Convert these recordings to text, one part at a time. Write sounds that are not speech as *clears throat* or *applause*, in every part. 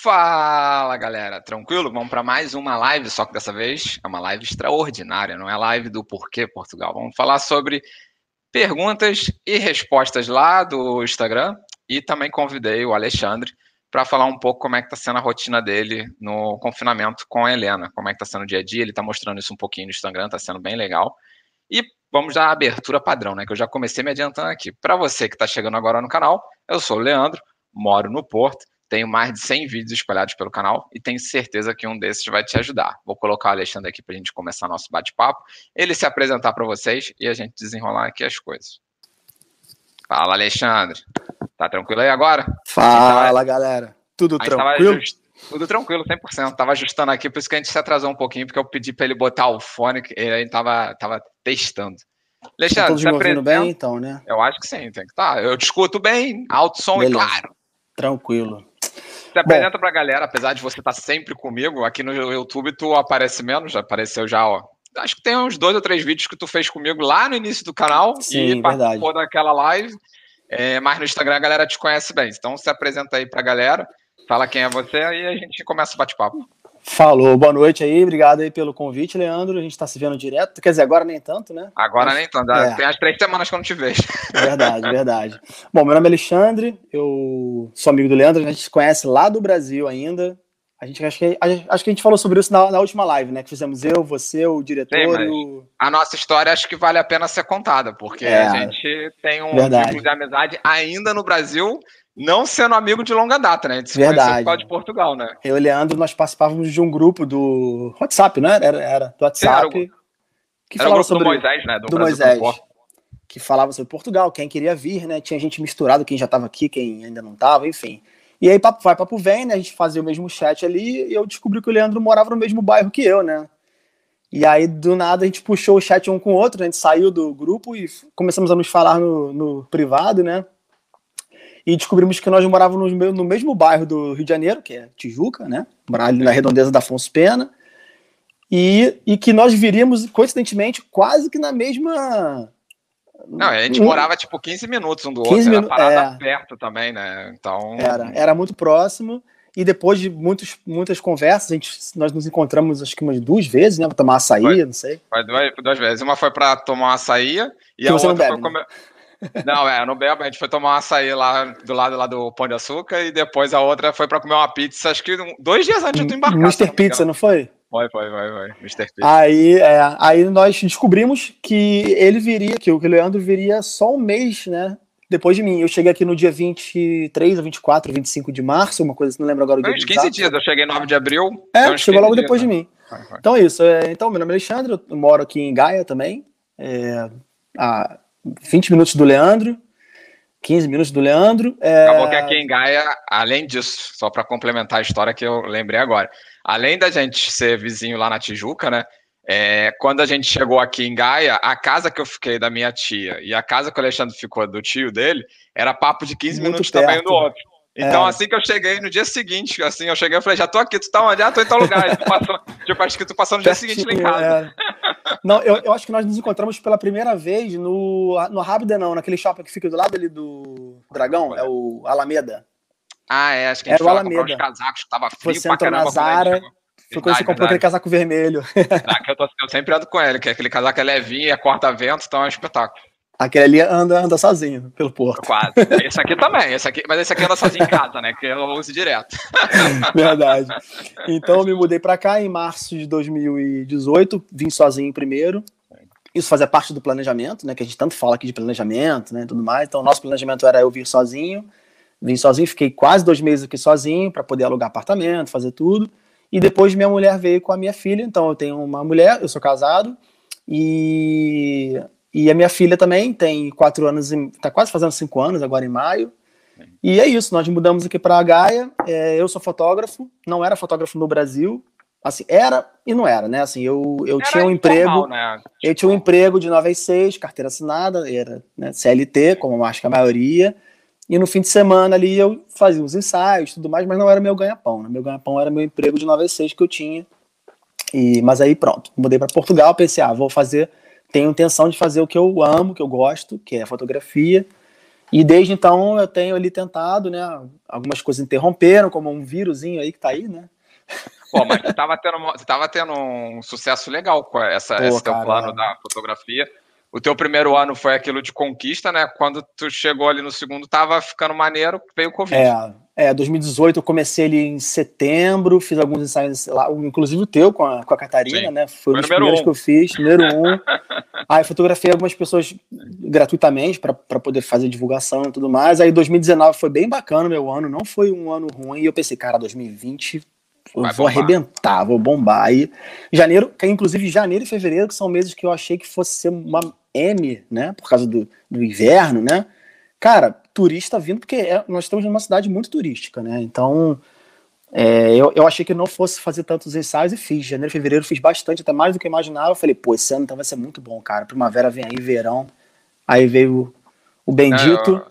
Fala galera, tranquilo? Vamos para mais uma live, só que dessa vez é uma live extraordinária, não é live do porquê Portugal. Vamos falar sobre perguntas e respostas lá do Instagram e também convidei o Alexandre para falar um pouco como é que está sendo a rotina dele no confinamento com a Helena, como é que está sendo o dia a dia. Ele está mostrando isso um pouquinho no Instagram, está sendo bem legal. E vamos dar a abertura padrão, né? Que eu já comecei me adiantando aqui. Para você que está chegando agora no canal, eu sou o Leandro, moro no Porto tenho mais de 100 vídeos espalhados pelo canal e tenho certeza que um desses vai te ajudar. Vou colocar o Alexandre aqui para a gente começar nosso bate-papo, ele se apresentar para vocês e a gente desenrolar aqui as coisas. Fala, Alexandre. Tá tranquilo aí agora? Fala, tava... galera. Tudo tranquilo? Just... Tudo tranquilo, 100%. Tava ajustando aqui, por isso que a gente se atrasou um pouquinho, porque eu pedi para ele botar o fone, ele tava, tava testando. Alexandre, Todos me ouvindo bem, então, né? Eu acho que sim, tem que estar. Tá. Eu te escuto bem, alto som Beleza. e claro. Tranquilo. Se apresenta Bom, pra galera, apesar de você estar tá sempre comigo, aqui no YouTube tu aparece menos, já apareceu já, ó. Acho que tem uns dois ou três vídeos que tu fez comigo lá no início do canal Sim, e participou daquela live. É, mas no Instagram a galera te conhece bem. Então se apresenta aí pra galera, fala quem é você e a gente começa o bate-papo. Falou, boa noite aí, obrigado aí pelo convite, Leandro. A gente está se vendo direto, quer dizer, agora nem tanto, né? Agora Mas, nem tanto, é. tem as três semanas que eu não te vejo. Verdade, verdade. Bom, meu nome é Alexandre, eu sou amigo do Leandro, a gente se conhece lá do Brasil ainda. A gente acho que, acho que a gente falou sobre isso na, na última live, né? Que fizemos eu, você, o diretor. Sim, o... A nossa história acho que vale a pena ser contada, porque é, a gente tem um tipo de amizade ainda no Brasil não sendo amigo de longa data, né? A gente se Verdade. por de Portugal, né? Eu e o Leandro, nós participávamos de um grupo do WhatsApp, né? Era, era do WhatsApp. Sim, era o, que era falava sobre, do Moisés, né? Do, do Moisés. Que falava sobre Portugal, quem queria vir, né? Tinha gente misturado, quem já estava aqui, quem ainda não estava, enfim. E aí, papo vai, papo vem, né? A gente fazia o mesmo chat ali e eu descobri que o Leandro morava no mesmo bairro que eu, né? E aí, do nada, a gente puxou o chat um com o outro, né? a gente saiu do grupo e começamos a nos falar no, no privado, né? E descobrimos que nós morávamos no mesmo bairro do Rio de Janeiro, que é Tijuca, né? Ali na redondeza da Afonso Pena, e, e que nós viríamos, coincidentemente, quase que na mesma. Não, a gente um... morava tipo 15 minutos um do 15 outro, era parada é... perto também, né? Então. Era, era muito próximo. E depois de muitos, muitas conversas, a gente, nós nos encontramos acho que umas duas vezes, né? Para tomar açaí, foi, não sei. Foi duas, duas vezes. Uma foi para tomar açaí e que a outra bebe, foi comer. Né? Não, é, no bebo, a gente foi tomar um açaí lá do lado lá do Pão de Açúcar e depois a outra foi para comer uma pizza, acho que dois dias antes de embarcar. Mr. Pizza, não foi? Foi, foi, foi, foi. Mr. Pizza. Aí, é, aí nós descobrimos que ele viria, que o Leandro viria só um mês, né? Depois de mim. Eu cheguei aqui no dia 23 ou 24, 25 de março, uma coisa, não lembro agora o dia. Uns 15 exato. dias, eu cheguei 9 de abril. É, então chegou logo dias, depois né? de mim. Vai, vai. Então é isso. É, então, meu nome é Alexandre, eu moro aqui em Gaia também. É, a 20 minutos do Leandro. 15 minutos do Leandro. É... Acabou que aqui em Gaia, além disso, só para complementar a história que eu lembrei agora, além da gente ser vizinho lá na Tijuca, né? É, quando a gente chegou aqui em Gaia, a casa que eu fiquei da minha tia e a casa que o Alexandre ficou do tio dele era papo de 15 Muito minutos perto. também um do outro. Então, é. assim que eu cheguei no dia seguinte, assim, eu cheguei e falei, já tô aqui, tu tá onde? Ah, tô em tal lugar. passou, *laughs* tipo, acho que tu passou no dia seguinte lá em casa. É. Não, eu, eu acho que nós nos encontramos pela primeira vez no, no Rábida, não, naquele shopping que fica do lado ali do Dragão, é o Alameda. Ah, é, acho que a gente Era foi comprar uns casacos que tava frio Você pra caramba. Na Zara, foi quando você comprou aquele casaco vermelho. Ah, eu, tô, eu, sempre ando com ele, que aquele casaco é levinho, é corta-vento, então é um espetáculo. Aquele ali anda, anda sozinho pelo porto. Quase. Esse aqui também, esse aqui, mas esse aqui anda sozinho em casa, né? Que eu uso direto. *laughs* Verdade. Então eu me mudei para cá em março de 2018, vim sozinho primeiro. Isso fazia parte do planejamento, né? Que a gente tanto fala aqui de planejamento, né? Tudo mais. Então, nosso planejamento era eu vir sozinho. Vim sozinho, fiquei quase dois meses aqui sozinho para poder alugar apartamento, fazer tudo. E depois minha mulher veio com a minha filha. Então, eu tenho uma mulher, eu sou casado. E e a minha filha também tem quatro anos, está quase fazendo cinco anos agora em maio. E é isso, nós mudamos aqui para a Gaia. É, eu sou fotógrafo, não era fotógrafo no Brasil. Assim, era e não era, né? Assim, eu, eu tinha um emprego. Né? Eu tinha um emprego de 9 às 6, carteira assinada, era né, CLT, como acho que a maioria. E no fim de semana ali eu fazia os ensaios tudo mais, mas não era meu ganha-pão. Né? Meu ganha-pão era meu emprego de 9 às 6 que eu tinha. E, mas aí pronto, mudei para Portugal, pensei, ah, vou fazer tenho intenção de fazer o que eu amo, que eu gosto, que é fotografia. E desde então eu tenho ali tentado, né? Algumas coisas interromperam, como um vírusinho aí que tá aí, né? Pô, mas você tava tendo, você tava tendo um sucesso legal com essa, Pô, esse teu cara, plano é. da fotografia. O teu primeiro ano foi aquilo de conquista, né? Quando tu chegou ali no segundo, tava ficando maneiro, veio o Covid. É, é 2018 eu comecei ali em setembro, fiz alguns ensaios lá, inclusive o teu com a, com a Catarina, Sim. né? Foi, foi um dos primeiros um. que eu fiz, número um. *laughs* Aí fotografei algumas pessoas gratuitamente para poder fazer divulgação e tudo mais. Aí 2019 foi bem bacana meu ano, não foi um ano ruim. E eu pensei, cara, 2020 eu Vai vou bombar. arrebentar, vou bombar. Aí, janeiro, que inclusive janeiro e fevereiro, que são meses que eu achei que fosse ser uma M, né? Por causa do, do inverno, né? Cara, turista vindo, porque é, nós estamos numa cidade muito turística, né? Então, é, eu, eu achei que não fosse fazer tantos ensaios e fiz. Janeiro e fevereiro fiz bastante, até mais do que eu imaginava. Eu falei, pô, esse ano então vai ser muito bom, cara. Primavera vem aí, verão. Aí veio o bendito. eu,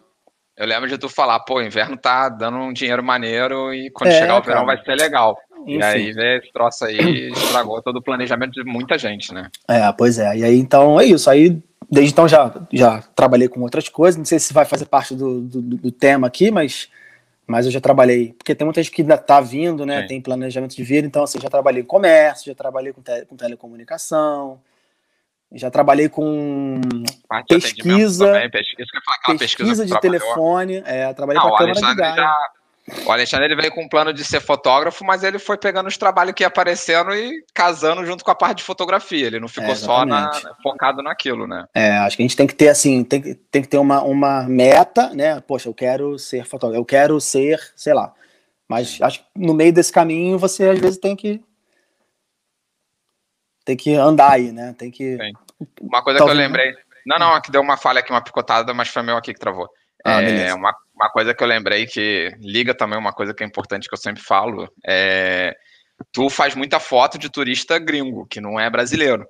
eu, lembro de tu falar, pô, inverno tá dando um dinheiro maneiro e quando é, chegar o verão vai ser legal. Enfim. E aí, esse troço aí estragou todo o planejamento de muita gente, né? É, pois é. E aí, então, é isso. Aí, desde então, já, já trabalhei com outras coisas. Não sei se vai fazer parte do, do, do tema aqui, mas mas eu já trabalhei, porque tem muita gente que ainda está vindo, né? Sim. Tem planejamento de vir, então assim, já trabalhei com comércio, já trabalhei com, te, com telecomunicação, já trabalhei com Parte pesquisa, também, pesquisa, pesquisa, pesquisa de telefone, é, trabalhei com a Câmara de Gás. Já, o Alexandre ele veio com um plano de ser fotógrafo, mas ele foi pegando os trabalhos que ia aparecendo e casando junto com a parte de fotografia. Ele não ficou é, só na, focado naquilo, né? É, acho que a gente tem que ter assim, tem, tem que ter uma, uma meta, né? Poxa, eu quero ser fotógrafo, eu quero ser, sei lá. Mas acho que no meio desse caminho você às vezes tem que tem que andar aí, né? Tem que. Sim. Uma coisa que eu lembrei. Não, não, aqui deu uma falha aqui, uma picotada, mas foi meu aqui que travou. Ah, é, uma, uma coisa que eu lembrei que liga também uma coisa que é importante que eu sempre falo é tu faz muita foto de turista gringo que não é brasileiro.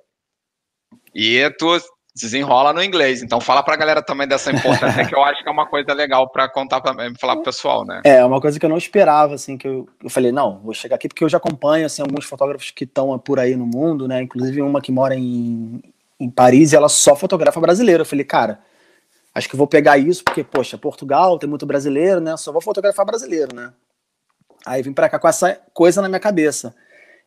E tu desenrola no inglês. Então fala para a galera também dessa importância *laughs* que eu acho que é uma coisa legal para contar para falar pro pessoal né? É uma coisa que eu não esperava assim que eu, eu falei não vou chegar aqui porque eu já acompanho assim alguns fotógrafos que estão por aí no mundo né? Inclusive uma que mora em, em Paris e ela só fotografa brasileiro. Eu falei cara Acho que vou pegar isso, porque, poxa, Portugal tem muito brasileiro, né? Só vou fotografar brasileiro, né? Aí vim para cá com essa coisa na minha cabeça.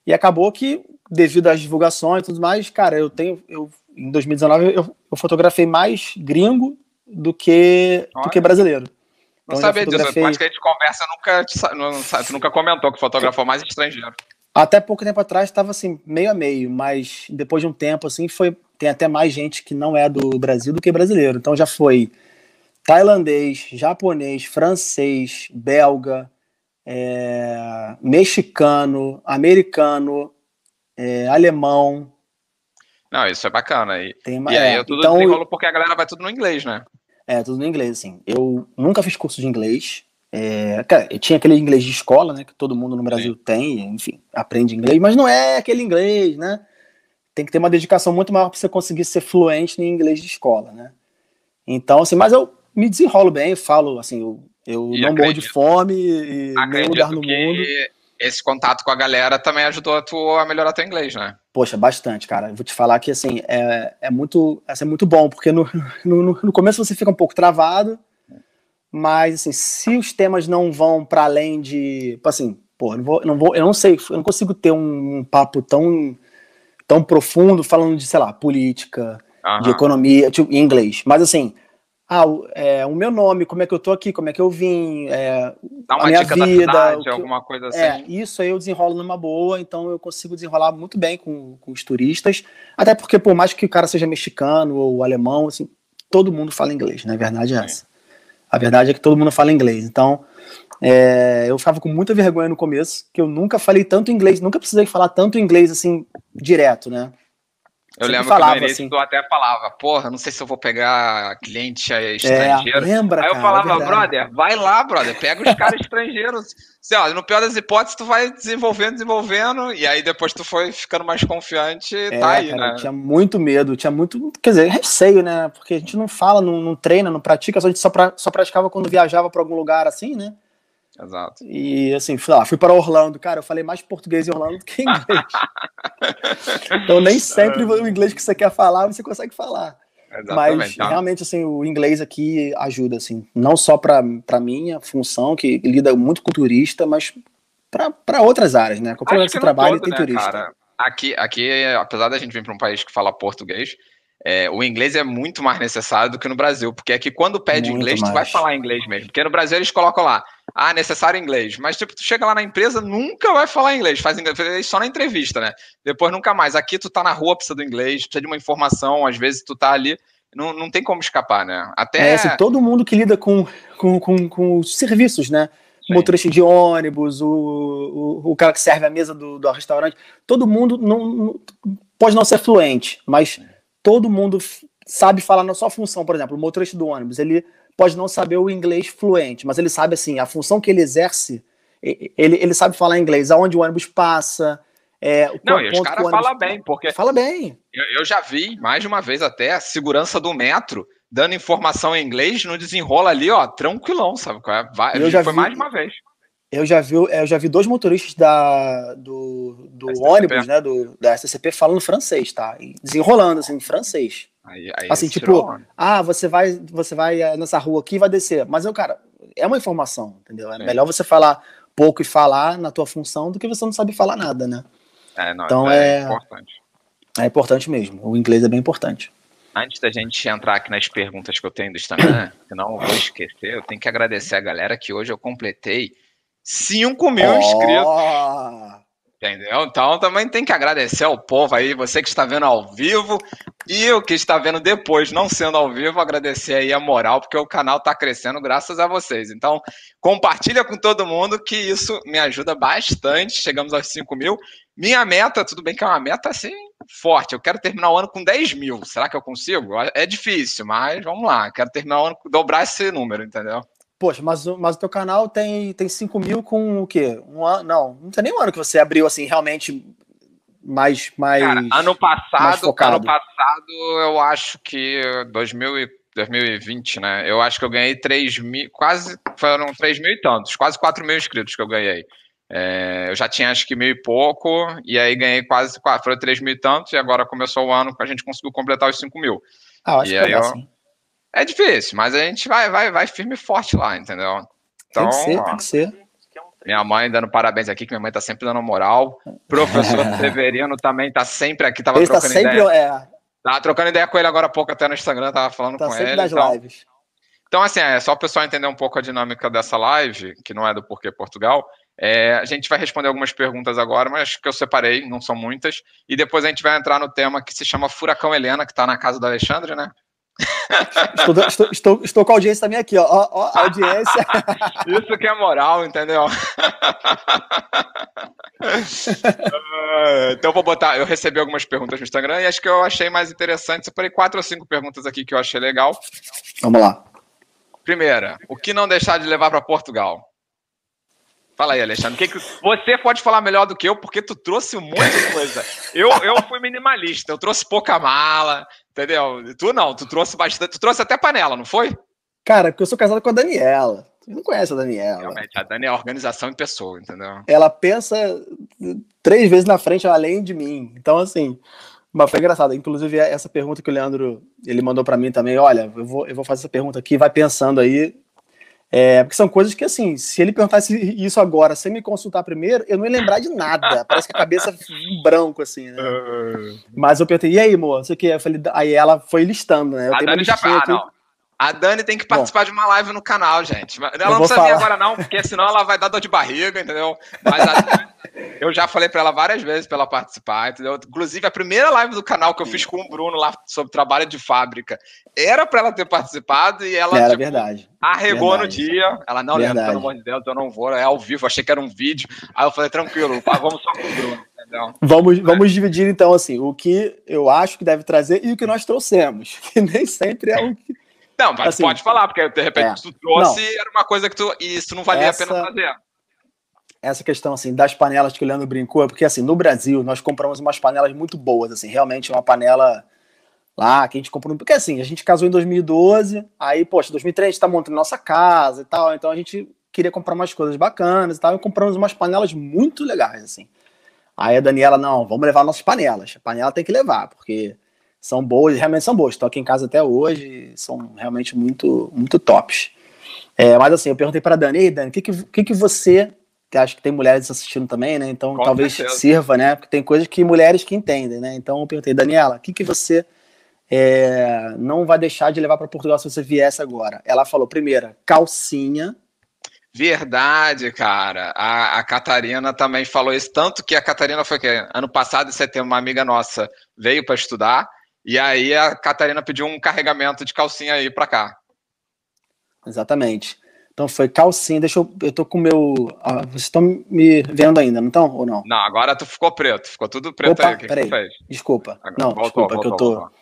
E acabou que, devido às divulgações e tudo mais, cara, eu tenho. Eu, em 2019 eu, eu fotografei mais gringo do que, do que brasileiro. Não então, sabia fotografei... disso, acho que a gente conversa, nunca, não, tu nunca comentou que fotografou mais estrangeiro. Até pouco tempo atrás estava assim, meio a meio, mas depois de um tempo assim, foi tem até mais gente que não é do Brasil do que brasileiro. Então já foi tailandês, japonês, francês, belga, é, mexicano, americano, é, alemão. Não, isso é bacana. E, Tem, e aí é, eu tudo então, desenrolo porque a galera vai tudo no inglês, né? É, tudo no inglês, assim. Eu nunca fiz curso de inglês. É, cara, eu tinha aquele inglês de escola, né? Que todo mundo no Brasil Sim. tem, enfim, aprende inglês, mas não é aquele inglês, né? Tem que ter uma dedicação muito maior para você conseguir ser fluente em inglês de escola, né? Então, assim, mas eu me desenrolo bem, falo, assim, eu, eu não morro de fome e nenhum lugar no mundo. Esse contato com a galera também ajudou a tu a melhorar teu inglês, né? Poxa, bastante, cara. Eu vou te falar que, assim, é, é muito, assim, é muito bom, porque *laughs* no, no, no começo você fica um pouco travado, mas, assim, se os temas não vão para além de, assim, pô, não vou, não vou, eu não sei, eu não consigo ter um, um papo tão tão profundo falando de, sei lá, política, de economia, tipo, em inglês. Mas assim, ah, é, o meu nome, como é que eu tô aqui, como é que eu vim, é, Dá uma a minha vida, cidade, alguma coisa assim. É, isso aí eu desenrolo numa boa, então eu consigo desenrolar muito bem com, com os turistas, até porque por mais que o cara seja mexicano ou alemão, assim, todo mundo fala inglês, né? A verdade é essa. A verdade é que todo mundo fala inglês, então é, eu ficava com muita vergonha no começo, que eu nunca falei tanto inglês, nunca precisei falar tanto inglês assim, direto, né? Eu Sempre lembro falava, que no início assim, tu até falava, porra, não sei se eu vou pegar cliente estrangeiro. É, lembra, Aí eu cara, falava, é brother, vai lá, brother, pega os caras estrangeiros. *laughs* Sei lá, no pior das hipóteses, tu vai desenvolvendo, desenvolvendo, e aí depois tu foi ficando mais confiante, é, tá aí, cara, né? tinha muito medo, tinha muito, quer dizer, receio, né? Porque a gente não fala, não, não treina, não pratica, a gente só, pra, só praticava quando viajava para algum lugar assim, né? Exato. E assim, fui, lá, fui para Orlando, cara, eu falei mais português em Orlando do que inglês. *laughs* então nem sempre o inglês que você quer falar, você consegue falar. Mas tá. realmente, assim, o inglês aqui ajuda, assim, não só para minha função, que lida muito com turista, mas para outras áreas, né? Qualquer lugar que você trabalha todo, tem né, turista. Cara? Aqui, aqui, apesar da gente vir para um país que fala português, é, o inglês é muito mais necessário do que no Brasil, porque aqui quando pede muito inglês, mais. tu vai falar inglês mesmo. Porque no Brasil eles colocam lá, ah, necessário inglês. Mas tipo, tu chega lá na empresa, nunca vai falar inglês, faz inglês só na entrevista, né? Depois nunca mais. Aqui tu tá na rua, precisa do inglês, precisa de uma informação, às vezes tu tá ali, não, não tem como escapar, né? Até. É, assim, todo mundo que lida com, com, com, com os serviços, né? Sim. motorista de ônibus, o, o, o, cara que serve a mesa do, do restaurante, todo mundo não, não, pode não ser fluente, mas todo mundo sabe falar na sua função. Por exemplo, o motorista do ônibus, ele pode não saber o inglês fluente, mas ele sabe assim, a função que ele exerce, ele, ele sabe falar inglês, aonde o ônibus passa. É, não, e os caras falam bem, porque. Fala bem. Eu, eu, já vi, mais de uma vez até, a segurança do metro dando informação em inglês no desenrola ali, ó, tranquilão, sabe? É? Vai, eu já foi vi, mais de uma vez. Eu já vi, eu já vi dois motoristas da, do, do ônibus, né, do, da SCP falando francês, tá? desenrolando, assim, em francês. Aí, aí assim, tipo, ah, você vai, você vai eh, nessa rua aqui e vai descer. Mas eu, cara, é uma informação, entendeu? É Sim. melhor você falar pouco e falar na tua função do que você não sabe falar nada, né? É, não, então é, é importante. É importante mesmo. O inglês é bem importante. Antes da gente entrar aqui nas perguntas que eu tenho do Instagram, *coughs* senão eu vou esquecer, eu tenho que agradecer a galera que hoje eu completei 5 mil oh. inscritos. Entendeu? Então também tem que agradecer ao povo aí, você que está vendo ao vivo e o que está vendo depois, não sendo ao vivo, agradecer aí a moral, porque o canal está crescendo graças a vocês. Então, compartilha com todo mundo que isso me ajuda bastante. Chegamos aos 5 mil. Minha meta, tudo bem que é uma meta assim, forte. Eu quero terminar o ano com 10 mil. Será que eu consigo? É difícil, mas vamos lá. Quero terminar o ano, dobrar esse número, entendeu? Poxa, mas, mas o teu canal tem, tem 5 mil com o quê? Um ano? Não, não tem nem um ano que você abriu assim, realmente mais. mais Cara, ano passado, ano passado, eu acho que 2000 2020, né? Eu acho que eu ganhei 3 mil, quase, foram 3 mil e tantos, quase 4 mil inscritos que eu ganhei. É, eu já tinha acho que mil e pouco, e aí ganhei quase, foram 3 mil e tantos, e agora começou o ano que a gente conseguiu completar os 5 mil. Ah, acho e que é, assim. É difícil, mas a gente vai, vai, vai firme e forte lá, entendeu? Então, tem que ser, ó, tem que ser. Minha mãe dando parabéns aqui, que minha mãe tá sempre dando moral. Professor *laughs* Severino também tá sempre aqui, tava ele tá trocando tá sempre, ideia. É... Tava trocando ideia com ele agora há pouco, até no Instagram, tava falando tá com ele. Das então... lives. Então, assim, é só o pessoal entender um pouco a dinâmica dessa live, que não é do Porquê Portugal. É, a gente vai responder algumas perguntas agora, mas que eu separei, não são muitas. E depois a gente vai entrar no tema que se chama Furacão Helena, que está na casa do Alexandre, né? Estou, estou, estou, estou, com a audiência também aqui, ó. ó, ó audiência. *laughs* Isso que é moral, entendeu? *laughs* então vou botar. Eu recebi algumas perguntas no Instagram e acho que eu achei mais interessante. Separei quatro ou cinco perguntas aqui que eu achei legal. Vamos lá. Primeira, o que não deixar de levar para Portugal? Fala aí, Alexandre. Que que... Você pode falar melhor do que eu, porque tu trouxe um monte de coisa. Eu, eu fui minimalista, eu trouxe pouca mala, entendeu? Tu não, tu trouxe bastante. Tu trouxe até panela, não foi? Cara, porque eu sou casado com a Daniela. Tu não conhece a Daniela. Realmente, a Dani é a organização em pessoa, entendeu? Ela pensa três vezes na frente além de mim. Então, assim, mas foi engraçado. Inclusive, essa pergunta que o Leandro ele mandou para mim também. Olha, eu vou, eu vou fazer essa pergunta aqui, vai pensando aí. É, porque são coisas que, assim, se ele perguntasse isso agora, sem me consultar primeiro, eu não ia lembrar de nada. *laughs* Parece que a cabeça um branco, assim, né? Uh... Mas eu perguntei, e aí, amor? Você que? Eu falei, aí ela foi listando, né? Eu a Dani já ah, não. A Dani tem que participar Bom, de uma live no canal, gente. Ela não precisa falar. vir agora, não, porque senão ela vai dar dor de barriga, entendeu? Mas a, eu já falei para ela várias vezes para ela participar, entendeu? Inclusive, a primeira live do canal que eu fiz com o Bruno lá sobre trabalho de fábrica era para ela ter participado e ela era tipo, verdade. arregou verdade. no dia. Ela, não, lembra, pelo amor de Deus, eu não vou, é ao vivo, achei que era um vídeo. Aí eu falei, tranquilo, vamos só com o Bruno. Entendeu? Vamos, vamos dividir então assim o que eu acho que deve trazer e o que nós trouxemos, *laughs* que nem sempre é o que não, mas assim, pode falar, porque de repente é, tu trouxe não, era uma coisa que tu. E isso não valia essa, a pena fazer. Essa questão assim, das panelas que o Leandro brincou, é porque assim, no Brasil nós compramos umas panelas muito boas, assim, realmente uma panela lá que a gente comprou. Porque assim, a gente casou em 2012, aí, poxa, 2003 a gente tá montando nossa casa e tal, então a gente queria comprar umas coisas bacanas e tal, e compramos umas panelas muito legais, assim. Aí a Daniela, não, vamos levar nossas panelas. A panela tem que levar, porque são boas, realmente são boas. Estou aqui em casa até hoje, são realmente muito, muito tops. É, mas assim, eu perguntei para Dani, Ei, Dani, o que, que, que, que você, que acho que tem mulheres assistindo também, né? Então Com talvez certeza. sirva, né? Porque tem coisas que mulheres que entendem, né? Então eu perguntei, Daniela, o que, que você é, não vai deixar de levar para Portugal se você viesse agora? Ela falou, primeira, calcinha. Verdade, cara. A, a Catarina também falou isso, tanto que a Catarina foi que ano passado, em setembro, uma amiga nossa veio para estudar, e aí a Catarina pediu um carregamento de calcinha aí para cá. Exatamente. Então foi calcinha. Deixa eu. Eu tô com o meu. Ah, vocês estão me vendo ainda, não estão? Ou não? Não, agora tu ficou preto. Ficou tudo preto Opa, aí. Que peraí. Que desculpa. Agora, não, voltou, desculpa, voltou, que eu tô. Voltou.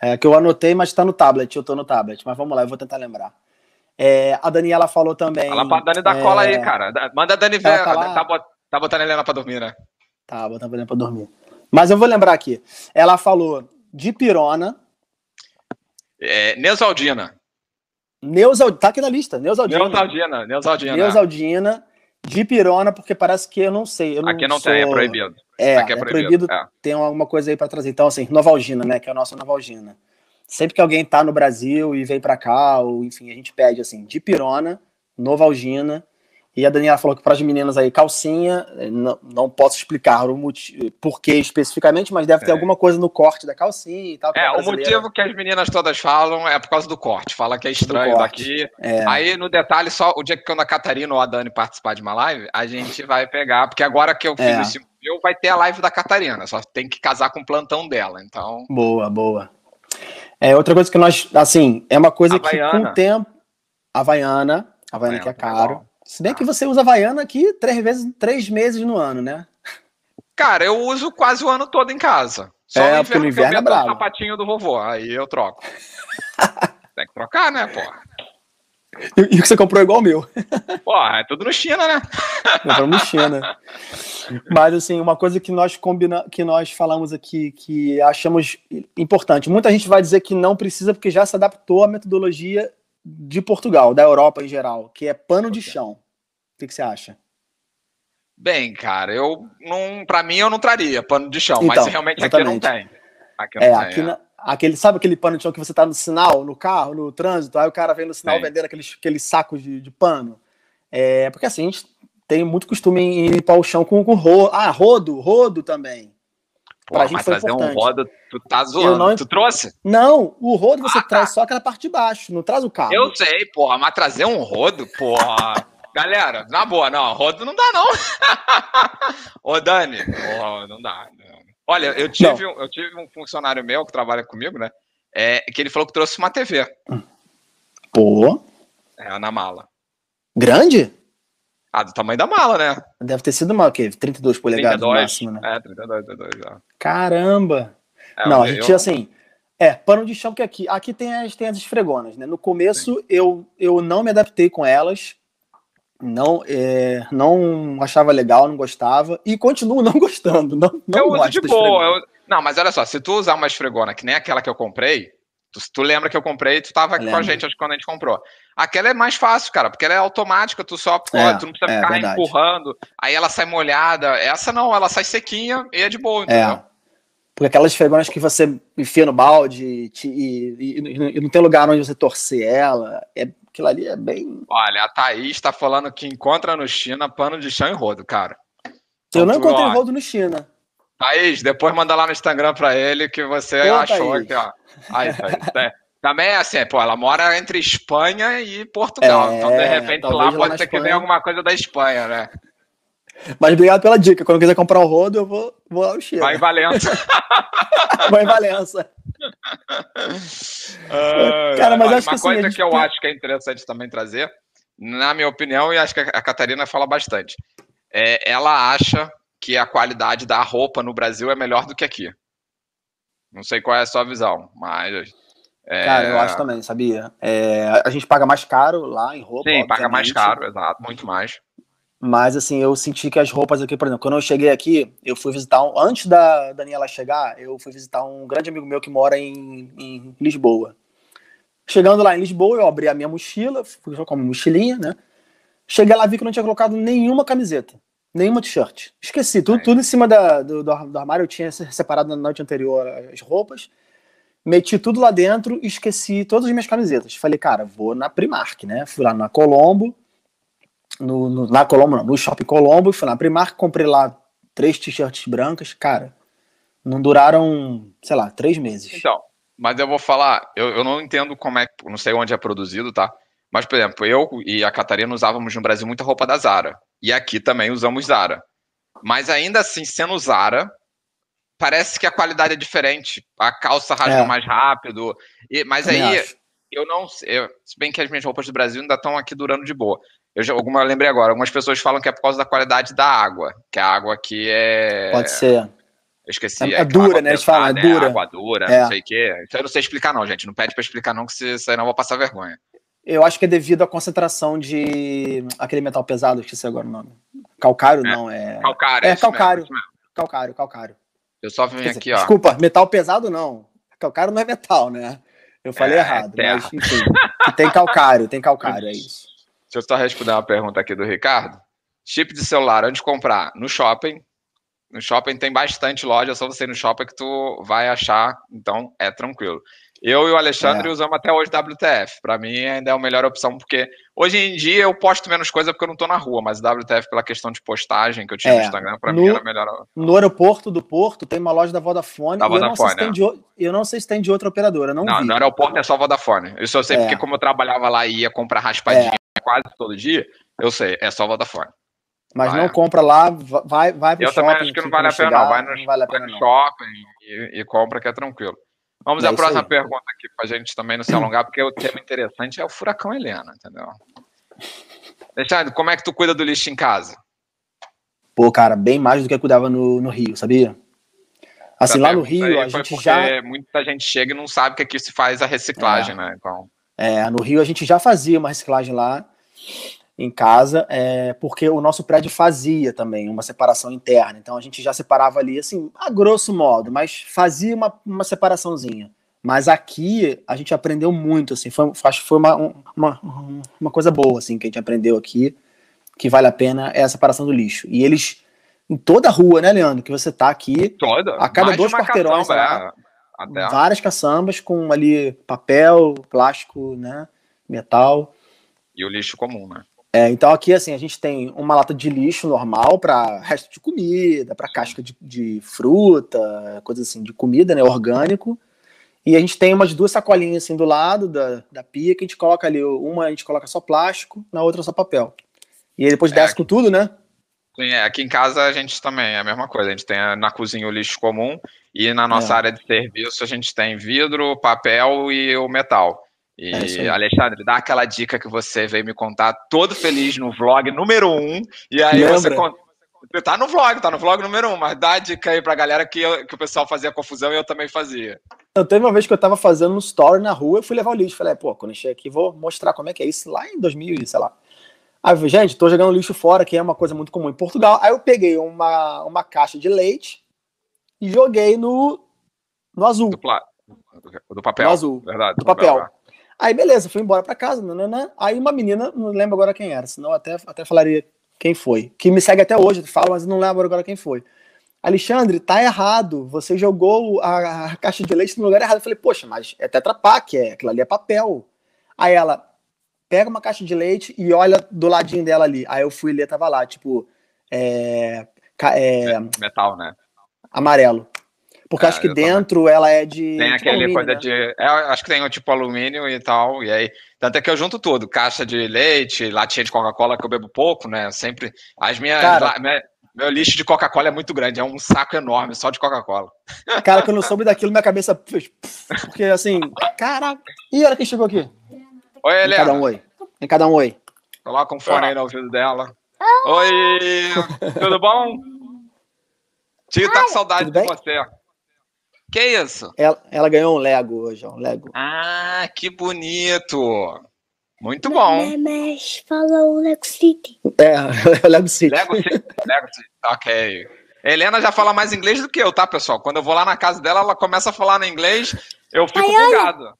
É, que eu anotei, mas está no tablet. Eu tô no tablet. Mas vamos lá, eu vou tentar lembrar. É, a Daniela falou também. Fala pra Dani dar é... cola aí, cara. Manda a Dani ver. Tá, lá... tá, tá botando a Helena pra dormir, né? Tá, botando a Helena pra dormir. Mas eu vou lembrar aqui. Ela falou de pirona. É, Neusaldina. Neusaldina, tá aqui na lista, Neusaldina. Neusaldina, Neusaldina. Neusaldina, de pirona, porque parece que eu não sei. Eu não aqui não sou... tem, é proibido. É, aqui é, é proibido, proibido é. tem alguma coisa aí para trazer. Então, assim, Novalgina, né, que é a nossa Novalgina. Sempre que alguém tá no Brasil e vem para cá, ou enfim, a gente pede, assim, de pirona, Novalgina, e a Daniela falou que para as meninas aí, calcinha, eh, não, não posso explicar o motivo, por que especificamente, mas deve ter é. alguma coisa no corte da calcinha e tal. É, o motivo que as meninas todas falam é por causa do corte. Fala que é estranho daqui. É. Aí, no detalhe, só o dia que quando a Catarina ou a Dani participar de uma live, a gente vai pegar, porque agora que eu fiz é. esse meu, vai ter a live da Catarina, só tem que casar com o plantão dela, então... Boa, boa. É, outra coisa que nós, assim, é uma coisa Havaiana. que com o tempo... Havaiana, Havaiana, Havaiana que é caro. Se bem que você usa Havaiana aqui três vezes, três meses no ano, né? Cara, eu uso quase o ano todo em casa. Só é, no inverno, no inverno eu é bravo. o sapatinho do vovô, aí eu troco. *laughs* Tem que trocar, né, porra? E, o que você comprou é igual o meu. *laughs* Porra, é tudo no China, né? *laughs* Compramos no China. Mas, assim, uma coisa que nós combina, que nós falamos aqui, que achamos importante. Muita gente vai dizer que não precisa, porque já se adaptou à metodologia de Portugal, da Europa em geral, que é pano de chão. O que, que você acha? Bem, cara, eu não, para mim eu não traria pano de chão, então, mas realmente exatamente. aqui não tem. Aqui não é, tem, aqui é. Na, aquele, sabe aquele pano de chão que você tá no sinal, no carro, no trânsito, aí o cara vem no sinal Sim. vendendo aqueles, aqueles sacos de, de pano. É, porque assim, a gente tem muito costume em limpar o chão com, com rodo. Ah, rodo, rodo também. Pra gente foi trazer importante. um rodo, tu tá zoando. Não... Tu trouxe? Não, o rodo você ah, traz tá. só aquela parte de baixo, não traz o carro. Eu sei, porra, mas trazer um rodo, porra. *laughs* Galera, na boa, não, rodo não dá, não. *laughs* Ô, Dani, porra, não dá. Não. Olha, eu tive, um, eu tive um funcionário meu que trabalha comigo, né? É, que ele falou que trouxe uma TV. Pô. É, na mala. Grande? Ah, do tamanho da mala, né? Deve ter sido uma, o quê? 32 polegadas 32, máximo, né? É, 32, 32, já. Caramba! É, não, a gente, eu... assim, é, pano de chão que aqui, aqui tem as, tem as esfregonas, né? No começo eu, eu não me adaptei com elas, não é, não achava legal, não gostava, e continuo *laughs* não gostando, não, não Eu uso de boa, eu... não, mas olha só, se tu usar uma esfregona que nem aquela que eu comprei, Tu, tu lembra que eu comprei, tu tava com a gente acho, quando a gente comprou. Aquela é mais fácil, cara, porque ela é automática, tu só é, tu não precisa é, ficar verdade. empurrando, aí ela sai molhada. Essa não, ela sai sequinha e é de boa, entendeu? É. Porque aquelas esfregonas que você enfia no balde te, e, e, e, não tem lugar onde você torcer ela, é, aquilo ali é bem. Olha, a Thaís tá falando que encontra no China pano de chão e rodo, cara. Eu não encontrei ó, rodo no China. Thaís, depois manda lá no Instagram pra ele que você Ô, achou Thaís. que, ó. Aí, é. Também é assim, pô, ela mora entre Espanha e Portugal. É, então, de repente, lá pode ser Espanha... que venha alguma coisa da Espanha, né? Mas obrigado pela dica. Quando quiser comprar o rodo, eu vou, vou lá no Chile. Vai em Valença. *laughs* Vai em Valença. Uh, *laughs* Cara, mas acho uma que, coisa assim, que eu acho que é interessante também trazer, na minha opinião, e acho que a Catarina fala bastante, é, ela acha que a qualidade da roupa no Brasil é melhor do que aqui. Não sei qual é a sua visão, mas. É... Cara, eu acho também, sabia? É, a gente paga mais caro lá em roupa. Sim, paga mais caro, exato, muito mais. Mas assim, eu senti que as roupas aqui, por exemplo, quando eu cheguei aqui, eu fui visitar, um, antes da Daniela chegar, eu fui visitar um grande amigo meu que mora em, em Lisboa. Chegando lá em Lisboa, eu abri a minha mochila, fui com uma mochilinha, né? Cheguei lá, vi que não tinha colocado nenhuma camiseta. Nenhuma t-shirt. Esqueci, tudo, tudo em cima da, do, do, armário. Eu tinha separado na noite anterior as roupas. meti tudo lá dentro e esqueci todas as minhas camisetas. Falei, cara, vou na Primark, né? Fui lá na Colombo, no, no, na Colombo, não, no Shopping Colombo, fui na Primark, comprei lá três t-shirts brancas, cara, não duraram, sei lá, três meses. Então, mas eu vou falar, eu, eu não entendo como é, não sei onde é produzido, tá? Mas, por exemplo, eu e a Catarina usávamos no Brasil muita roupa da Zara. E aqui também usamos Zara. Mas ainda assim, sendo Zara, parece que a qualidade é diferente. A calça rasga é. mais rápido. E, mas aí, acho. eu não sei. Se bem que as minhas roupas do Brasil ainda estão aqui durando de boa. Eu já alguma lembrei agora. Algumas pessoas falam que é por causa da qualidade da água. Que a água aqui é. Pode ser. Eu esqueci. É, é dura, né? Eles falam, é dura. água dura, é. não sei o quê. Então eu não sei explicar, não, gente. Não pede pra explicar, não, que se, aí não vou passar vergonha. Eu acho que é devido à concentração de aquele metal pesado, esqueci agora o nome. Calcário, é. não, é. Calcário, é, é calcário. Mesmo, calcário, calcário. Eu só vim aqui, ó. Desculpa, metal pesado não. Calcário não é metal, né? Eu falei é, errado, mas enfim. tem calcário, tem calcário, é isso. Deixa eu só responder uma pergunta aqui do Ricardo. Chip de celular, onde comprar? No shopping. No shopping tem bastante loja, é só você ir no shopping que tu vai achar, então é tranquilo. Eu e o Alexandre é. usamos até hoje WTF. Para mim ainda é a melhor opção, porque hoje em dia eu posto menos coisa porque eu não tô na rua, mas WTF pela questão de postagem que eu tinha é. no Instagram, para mim era melhor. No aeroporto do Porto tem uma loja da Vodafone. Da Vodafone, eu, não sei se tem de, eu não sei se tem de outra operadora, não, não vi. No aeroporto é só Vodafone. Isso eu sei é. porque como eu trabalhava lá e ia comprar raspadinha é. quase todo dia, eu sei, é só Vodafone. Mas não é. compra lá, vai, vai pro eu shopping. Eu também acho que não vale a pena, chegar, não. Vai no, não vale a pena, shopping e, e compra que é tranquilo. Vamos é à próxima aí. pergunta aqui, para a gente também não se alongar, porque o tema interessante é o furacão Helena, entendeu? Alexandre, como é que tu cuida do lixo em casa? Pô, cara, bem mais do que eu cuidava no, no Rio, sabia? Assim, lá no Rio, a gente já. Muita gente chega e não sabe que aqui se faz a reciclagem, é. né? Então... É, no Rio a gente já fazia uma reciclagem lá em casa, é, porque o nosso prédio fazia também uma separação interna. Então a gente já separava ali, assim, a grosso modo, mas fazia uma, uma separaçãozinha. Mas aqui a gente aprendeu muito, assim, foi, acho que foi uma, uma, uma coisa boa, assim, que a gente aprendeu aqui, que vale a pena, é a separação do lixo. E eles, em toda a rua, né, Leandro, que você tá aqui, toda. a cada dois quarteirões lá, é, várias caçambas com ali papel, plástico, né, metal. E o lixo comum, né? É, então aqui assim a gente tem uma lata de lixo normal para resto de comida, para casca de, de, fruta, coisa assim de comida, né, orgânico. E a gente tem umas duas sacolinhas assim do lado da, da pia que a gente coloca ali, uma a gente coloca só plástico, na outra só papel. E aí depois é, desce com tudo, né? Sim, é, aqui em casa a gente também é a mesma coisa. A gente tem na cozinha o lixo comum e na nossa é. área de serviço a gente tem vidro, papel e o metal. E, é Alexandre, dá aquela dica que você veio me contar todo feliz no vlog número um. E aí Lembra? você conta. Tá no vlog, tá no vlog número um, mas dá a dica aí pra galera que, eu, que o pessoal fazia confusão e eu também fazia. Eu teve uma vez que eu tava fazendo um story na rua, eu fui levar o lixo. Falei, pô, quando eu cheguei aqui, vou mostrar como é que é isso lá em 2000, sei lá. Aí eu falei, gente, tô jogando lixo fora, que é uma coisa muito comum em Portugal. Aí eu peguei uma, uma caixa de leite e joguei no, no azul. Do, pla... do papel. No azul. Verdade. Do, papel. papel. Aí, beleza, fui embora para casa, nanana. aí uma menina, não lembro agora quem era, senão até, até falaria quem foi, que me segue até hoje, fala, mas não lembro agora quem foi. Alexandre, tá errado, você jogou a, a caixa de leite no lugar errado. Eu falei, poxa, mas é Tetra Pak, é, aquilo ali é papel. Aí ela pega uma caixa de leite e olha do ladinho dela ali. Aí eu fui ler, tava lá, tipo, é, é, metal, né? Amarelo. Porque é, acho que dentro também. ela é de. Tem tipo aquele coisa né? de. É, acho que tem o tipo alumínio e tal. E aí. Tanto é que eu junto tudo: caixa de leite, latinha de Coca-Cola, que eu bebo pouco, né? Sempre. As minhas. Cara, minha, meu lixo de Coca-Cola é muito grande, é um saco enorme só de Coca-Cola. *laughs* Cara, quando eu soube daquilo, minha cabeça fez. Porque assim, caraca. E olha quem chegou aqui. Oi, Helena. Em cada um oi. Em cada um oi. Coloca um fone aí no ouvido dela. Oi! *laughs* Tudo bom? Tio tá com saudade de você. Que isso? Ela, ela ganhou um Lego hoje, um Lego. Ah, que bonito! Muito bom. Mas falou Lego City. É, *laughs* Lego City. Lego City. Lego City. Ok. Helena já fala mais inglês do que eu, tá, pessoal? Quando eu vou lá na casa dela, ela começa a falar no inglês, eu fico Ai, bugado.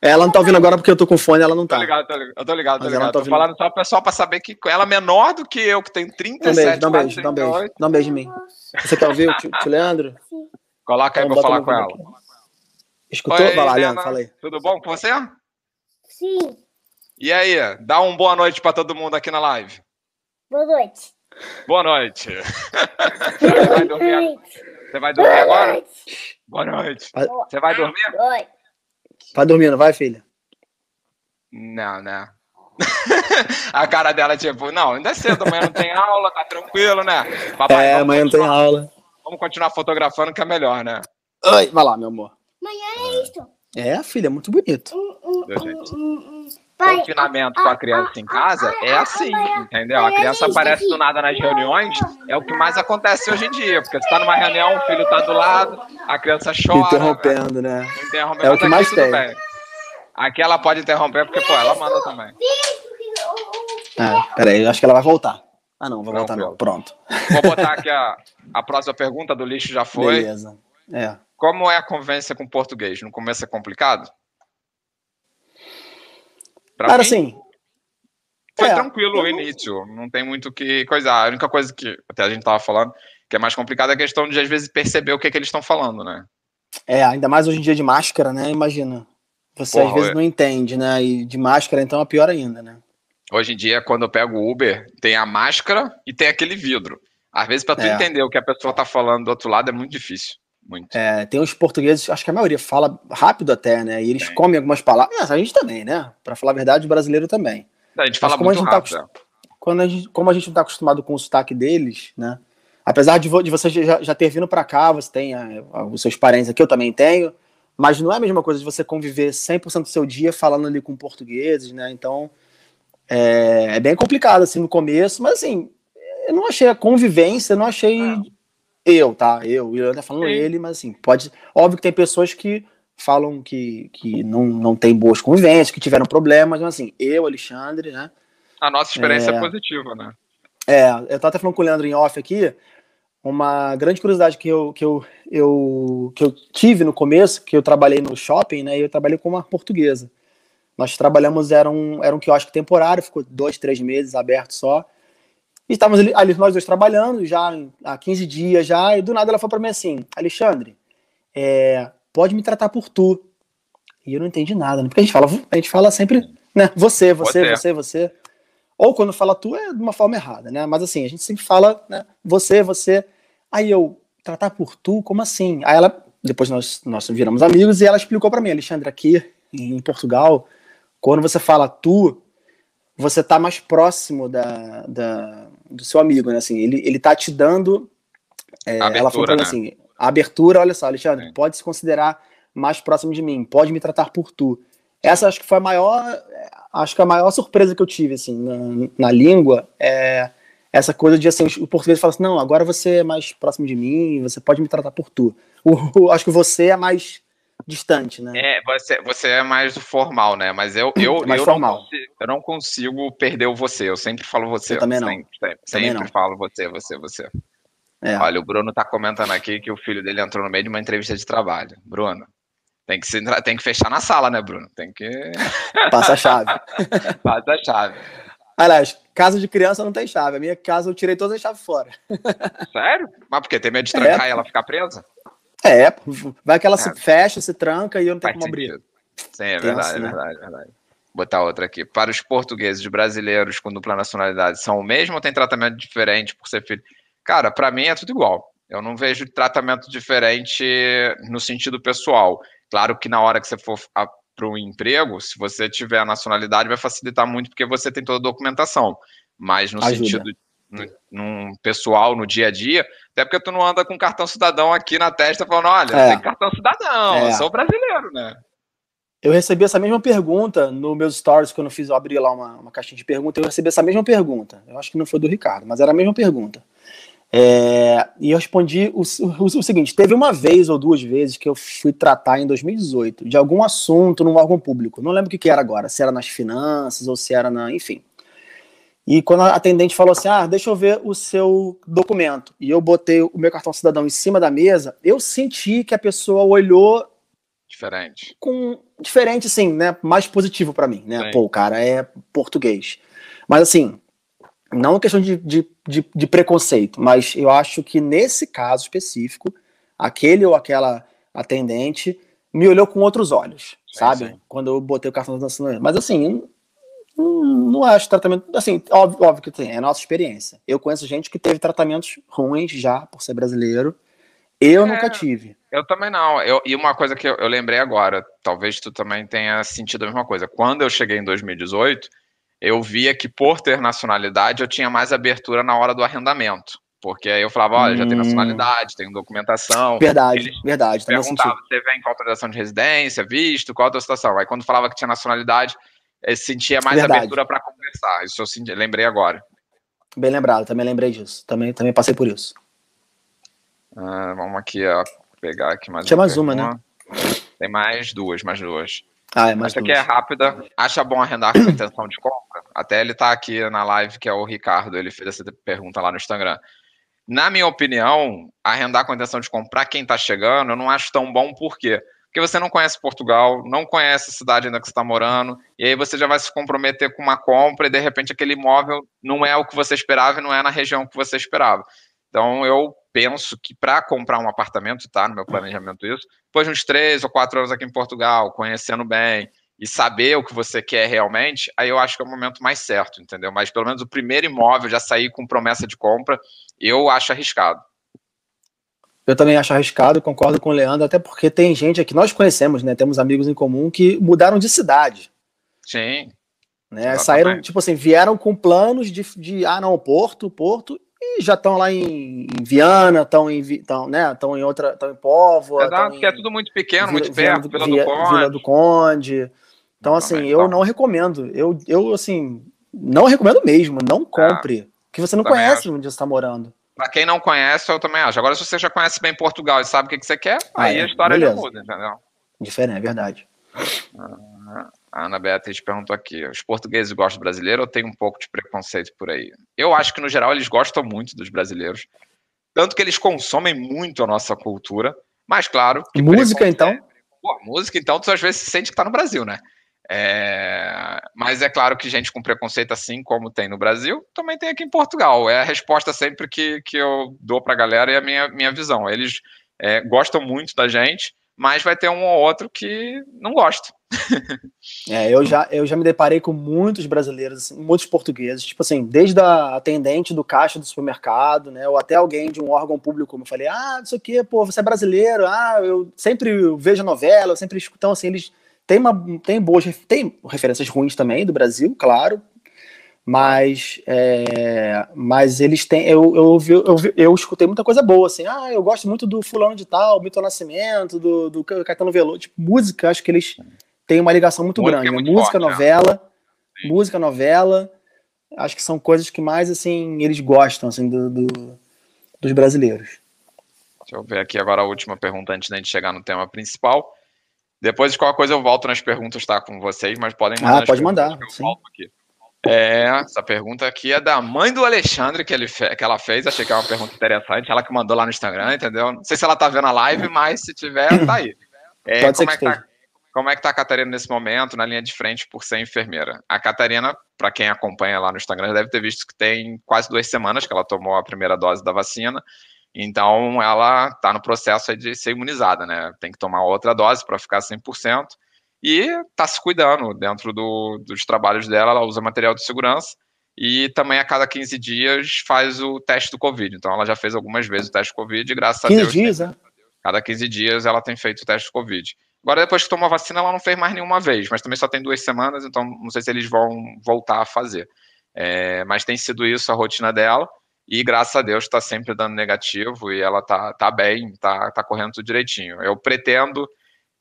Ela não tá ouvindo agora porque eu tô com fone, ela não tá. Tô ligado, tô ligado, eu tô ligado, tô ligado. Tá tô falando só pro pessoal pra saber que ela é menor do que eu, que tem 37 Dá um beijo, dá um beijo, dá um beijo. Dá um beijo em mim. Você quer ouvir o tio, tio Leandro? Sim. Coloca aí então, pra falar com ela. Aqui. Escutou? Oi, Vai lá. Leandro, fala aí. Tudo bom com você? Sim. E aí, dá um boa noite pra todo mundo aqui na live. Boa noite. Boa noite. *laughs* Você vai dormir, você vai dormir Boa agora? noite. Boa noite. Boa Você vai dormir? noite. Vai dormindo, vai, filha. Não, né? *laughs* A cara dela, tipo, não, ainda é cedo, amanhã não tem aula, tá tranquilo, né? Papai, É, amanhã não tem aula. Vamos continuar fotografando que é melhor, né? Oi, vai lá, meu amor. Amanhã é isso. É, filha, muito bonito. Hum, hum. Pai, Confinamento com a criança em casa é assim, entendeu? A criança aparece do nada nas reuniões, é o que mais acontece hoje em dia, porque você tá numa reunião, o filho tá do lado, a criança chora. Interrompendo, né? Interrompe, É o que mais tem. bem. Aqui ela pode interromper porque, pô, ela manda também. É, peraí, eu acho que ela vai voltar. Ah, não, vai voltar Tranquilo. não. Pronto. Vou botar aqui a, a próxima pergunta do lixo já foi. Beleza. É. Como é a convivência com português? No começo é complicado? Pra Cara, mim, assim. foi é, tranquilo o não- início. Não tem muito o que coisar. A única coisa que até a gente tava falando que é mais complicado é a questão de, às vezes, perceber o que, que eles estão falando, né? É, ainda mais hoje em dia de máscara, né? Imagina. Você Porra, às vezes é. não entende, né? E de máscara, então é pior ainda, né? Hoje em dia, quando eu pego o Uber, tem a máscara e tem aquele vidro. Às vezes, pra tu É. entender o que a pessoa tá falando do outro lado, é muito difícil. Muito. É, tem os portugueses, acho que a maioria fala rápido até, né? E eles Tem. comem algumas palavras. É, a gente também, né? Pra falar a verdade, o brasileiro também. A gente fala como a muito gente tá rápido. é. Quando a gente, como a gente não tá acostumado com o sotaque deles, né? Apesar de, vo- de você já, já ter vindo pra cá, você tem ah, ah, os seus parentes aqui, eu também tenho, mas não é a mesma coisa de você conviver 100% do seu dia falando ali com portugueses, né? Então, é, é bem complicado, assim, no começo, mas assim, eu não achei a convivência, eu não achei É. eu, tá? Eu, eu tá falando Sim. ele, mas assim, pode. Óbvio que tem pessoas que falam que, que não, não tem boas convivências, que tiveram problemas, mas assim, eu, Alexandre, né? A nossa experiência é, É. positiva, né? É, eu tava até falando com o Leandro em off aqui, uma grande curiosidade que eu, que eu, eu, que eu tive no começo, que eu trabalhei no shopping, né, e eu trabalhei com uma portuguesa. Nós trabalhamos, era um, era um quiosque temporário, ficou dois, três meses aberto só, e estávamos ali, ali nós dois trabalhando, já há 15 dias já, e do nada ela falou para mim assim, Alexandre, é, pode me tratar por tu. E eu não entendi nada, né? porque a gente fala, a gente fala sempre, né, você, você, Você. você, você. Ou quando fala tu é de uma forma errada, né? Mas assim, a gente sempre fala, né, você, você. Aí eu, tratar por tu, como assim? Aí ela, depois nós, nós viramos amigos e ela explicou para mim, Alexandre, aqui em Portugal, quando você fala tu, você tá mais próximo da, da, do seu amigo, né? Assim, ele, ele tá te dando. é, ela falou Abertura, pra mim né? assim: a abertura, olha só, Alexandre, Sim. pode se considerar mais próximo de mim, pode me tratar por tu. Essa acho que foi a maior, acho que a maior surpresa que eu tive, assim, na, na língua, é essa coisa de, assim, o português fala assim, não, agora você é mais próximo de mim, você pode me tratar por tu. O, o- acho que você é mais distante, né? É, você, você é mais do formal, né? Mas eu, eu, É mais eu, formal. Não consigo, eu não consigo perder o você. Eu sempre falo você. Eu também não. Sempre, sempre, Também sempre não. falo você, você, você. É. Olha, o Bruno tá comentando aqui que o filho dele entrou no meio de uma entrevista de trabalho. Bruno, tem que, se, tem que fechar na sala, né, Bruno? Tem que *laughs* Passa a chave. *laughs* fazer a chave. Aliás, casa de criança não tem chave. A minha casa eu tirei todas as chaves fora. Sério? Mas por quê? Tem medo de trancar e ela ficar presa? É, vai que ela se É. fecha, se tranca e eu não tenho Faz como abrir. sentido. Sim, é Tenso, verdade, é né? verdade, é verdade. Botar outra aqui. Para os portugueses, brasileiros com dupla nacionalidade, são o mesmo ou tem tratamento diferente por ser filho? Cara, para mim é tudo igual. Eu não vejo tratamento diferente no sentido pessoal. Claro que na hora que você for para um emprego, se você tiver a nacionalidade, vai facilitar muito porque você tem toda a documentação. Mas no Ajuda. sentido no, num pessoal, no dia a dia, até porque tu não anda com cartão cidadão aqui na testa falando, olha, É. tem cartão cidadão, É. eu sou brasileiro, né? Eu recebi essa mesma pergunta no meus stories, quando eu fiz, eu abri lá uma, uma caixinha de perguntas, eu recebi essa mesma pergunta. Eu acho que não foi do Ricardo, mas era a mesma pergunta. É, e eu respondi o, o- o seguinte: teve uma vez ou duas vezes que eu fui tratar em 2018 de algum assunto num órgão público. Não lembro o que, que era agora, se era nas finanças ou se era na. Enfim. E quando a atendente falou assim: Ah, deixa eu ver o seu documento. E eu botei o meu cartão cidadão em cima da mesa, eu senti que a pessoa olhou Diferente. com diferente, assim, né? Mais positivo pra mim, né? Sim. Pô, o cara é português. Mas assim, não é questão de, de, de, de preconceito, mas eu acho que nesse caso específico, aquele ou aquela atendente me olhou com outros olhos, Sim, sabe? sim. Quando eu botei o cartão da. Mas assim, não, não acho tratamento. Assim, óbvio, óbvio que tem, é a nossa experiência. Eu conheço gente que teve tratamentos ruins já por ser brasileiro. Eu É. nunca tive. Eu também não. Eu, e uma coisa que eu, eu lembrei agora, talvez tu também tenha sentido a mesma coisa. Quando eu cheguei em 2018, eu via que por ter nacionalidade eu tinha mais abertura na hora do arrendamento. Porque aí eu falava, olha, já tem Hum. nacionalidade, tem documentação. Verdade, Eles verdade. Perguntava, você vem com autorização de residência, visto, qual a tua situação? Aí quando falava que tinha nacionalidade, eu sentia mais Verdade. abertura para conversar. Isso eu senti, lembrei agora. Bem lembrado, também lembrei disso. Também, também passei por isso. Ah, vamos aqui, ó, pegar aqui mais Tinha mais uma, né? Tem mais duas, mais duas. Ah, é mais Essa aqui é rápida. Acha bom arrendar com intenção de compra? Até ele tá aqui na live, que é o Ricardo, ele fez essa pergunta lá no Instagram. Na minha opinião, arrendar com intenção de comprar quem tá chegando, eu não acho tão bom, por quê? Porque você não conhece Portugal, não conhece a cidade ainda que você está morando, e aí você já vai se comprometer com uma compra e de repente aquele imóvel não é o que você esperava e não é na região que você esperava. Então eu penso que para comprar um apartamento, tá no meu planejamento isso, depois de uns três ou quatro anos aqui em Portugal, conhecendo bem e saber o que você quer realmente, aí eu acho que é o momento mais certo, entendeu? Mas pelo menos o primeiro imóvel já sair com promessa de compra, eu acho arriscado. Eu também acho arriscado, concordo com o Leandro, até porque tem gente aqui, nós conhecemos, né? Temos amigos em comum que mudaram de cidade. Sim, Né? Saíram, tipo assim, vieram com planos de, de ah, não, Porto, Porto, e já estão lá em, em Viana, estão em, tão, né, estão em outra, estão em Póvoa, Exato, tão porque é tudo muito pequeno, Vila- muito perto, Vila, do Vila- Conde. Vila do Conde. Então, assim, eu não recomendo. Eu, eu, assim, não recomendo mesmo, não compre. Porque você não também conhece onde você está morando. Pra quem não conhece, eu também acho. Agora, se você já conhece bem Portugal e sabe o que, que você quer, Ah, aí é, a história já muda, entendeu? Diferente, é verdade. A Ana Beatriz perguntou aqui: os portugueses gostam do brasileiro ou tem um pouco de preconceito por aí? Eu acho que, no geral, eles gostam muito dos brasileiros. Tanto que eles consomem muito a nossa cultura. Mas, claro. que Música, então? Pô, música, então, tu às vezes se sente que tá no Brasil, né? É, Mas é claro que gente com preconceito, assim como tem no Brasil, também tem aqui em Portugal. É a resposta sempre que, que eu dou pra galera e a minha, minha visão. Eles é, gostam muito da gente, mas vai ter um ou outro que não gosta. *laughs* É, eu já, eu já me deparei com muitos brasileiros, assim, muitos portugueses, tipo assim, desde a atendente do caixa do supermercado, né, ou até alguém de um órgão público, como eu falei, ah, não sei o quê, pô, você é brasileiro, ah, eu sempre vejo novela, eu sempre escuto, então, assim, eles têm, uma, têm boas, têm referências ruins também do Brasil, claro, mas, é, mas eles têm, eu, eu, ouvi- eu, ouvi- eu escutei muita coisa boa, assim, ah, eu gosto muito do fulano de tal, Milton Nascimento, do, do Caetano Veloso, tipo, música, acho que eles têm uma ligação muito Música grande, é né? muito música, forte, é. novela, Sim. música, novela, acho que são coisas que mais, assim, eles gostam, assim, do, do- dos brasileiros. Deixa eu ver aqui agora a última pergunta antes da gente chegar no tema principal. Depois de qualquer coisa eu volto nas perguntas, tá? Com vocês, mas podem mandar. Ah, pode mandar, que sim. É, essa pergunta aqui é da mãe do Alexandre que, ele fe- que ela fez. Achei que é uma pergunta interessante. Ela que mandou lá no Instagram, entendeu? Não sei se ela tá vendo a live, mas se tiver, tá aí. *clears throat* É, Pode ser como, é que que tá, como é que tá a Catarina nesse momento, na linha de frente, por ser enfermeira? A Catarina, para quem acompanha lá no Instagram, já deve ter visto que tem quase duas semanas que ela tomou a primeira dose da vacina. Então, ela está no processo de ser imunizada, né? Tem que tomar outra dose para ficar 100%. E está se cuidando dentro do, dos trabalhos dela. Ela usa material de segurança e também a cada 15 dias faz o teste do Covid. Então, ela já fez algumas vezes o teste do Covid e graças a 15 Deus. dias, né? Cada 15 dias ela tem feito o teste do Covid. Agora, depois que tomou a vacina, ela não fez mais nenhuma vez, mas também só tem duas semanas, então não sei se eles vão voltar a fazer. É, mas tem sido isso a rotina dela, e graças a Deus está sempre dando negativo e ela tá, tá bem, tá, tá correndo tudo direitinho. Eu pretendo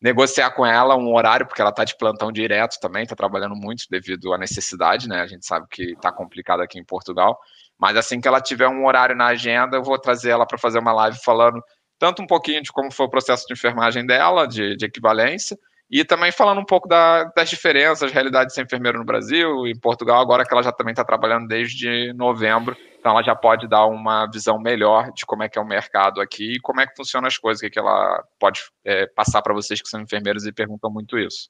negociar com ela um horário, porque ela tá de plantão direto também, tá trabalhando muito devido à necessidade, né? A gente sabe que tá complicado aqui em Portugal. Mas assim que ela tiver um horário na agenda, eu vou trazer ela para fazer uma live falando tanto um pouquinho de como foi o processo de enfermagem dela, de, de equivalência, e também falando um pouco da, das diferenças, realidade de ser enfermeiro no Brasil em Portugal, agora que ela já também está trabalhando desde novembro, então ela já pode dar uma visão melhor de como é que é o mercado aqui e como é que funcionam as coisas, o que, ela pode é, passar para vocês que são enfermeiros e perguntam muito isso.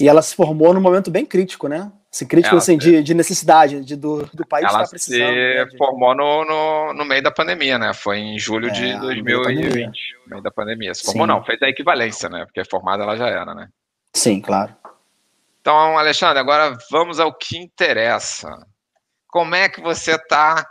E ela se formou num momento bem crítico, né? Assim, crítico Ela assim, se- de, de necessidade, de, do, do país Ela estar precisando. né, se de- formou no, no, no meio da pandemia, né? Foi em julho É, de no meio da 2020, no meio da pandemia. Se formou Sim. não, fez a equivalência, né? Porque formada ela já era, né? Sim, claro. Então, Alexandre, agora vamos ao que interessa. Como é que você tá?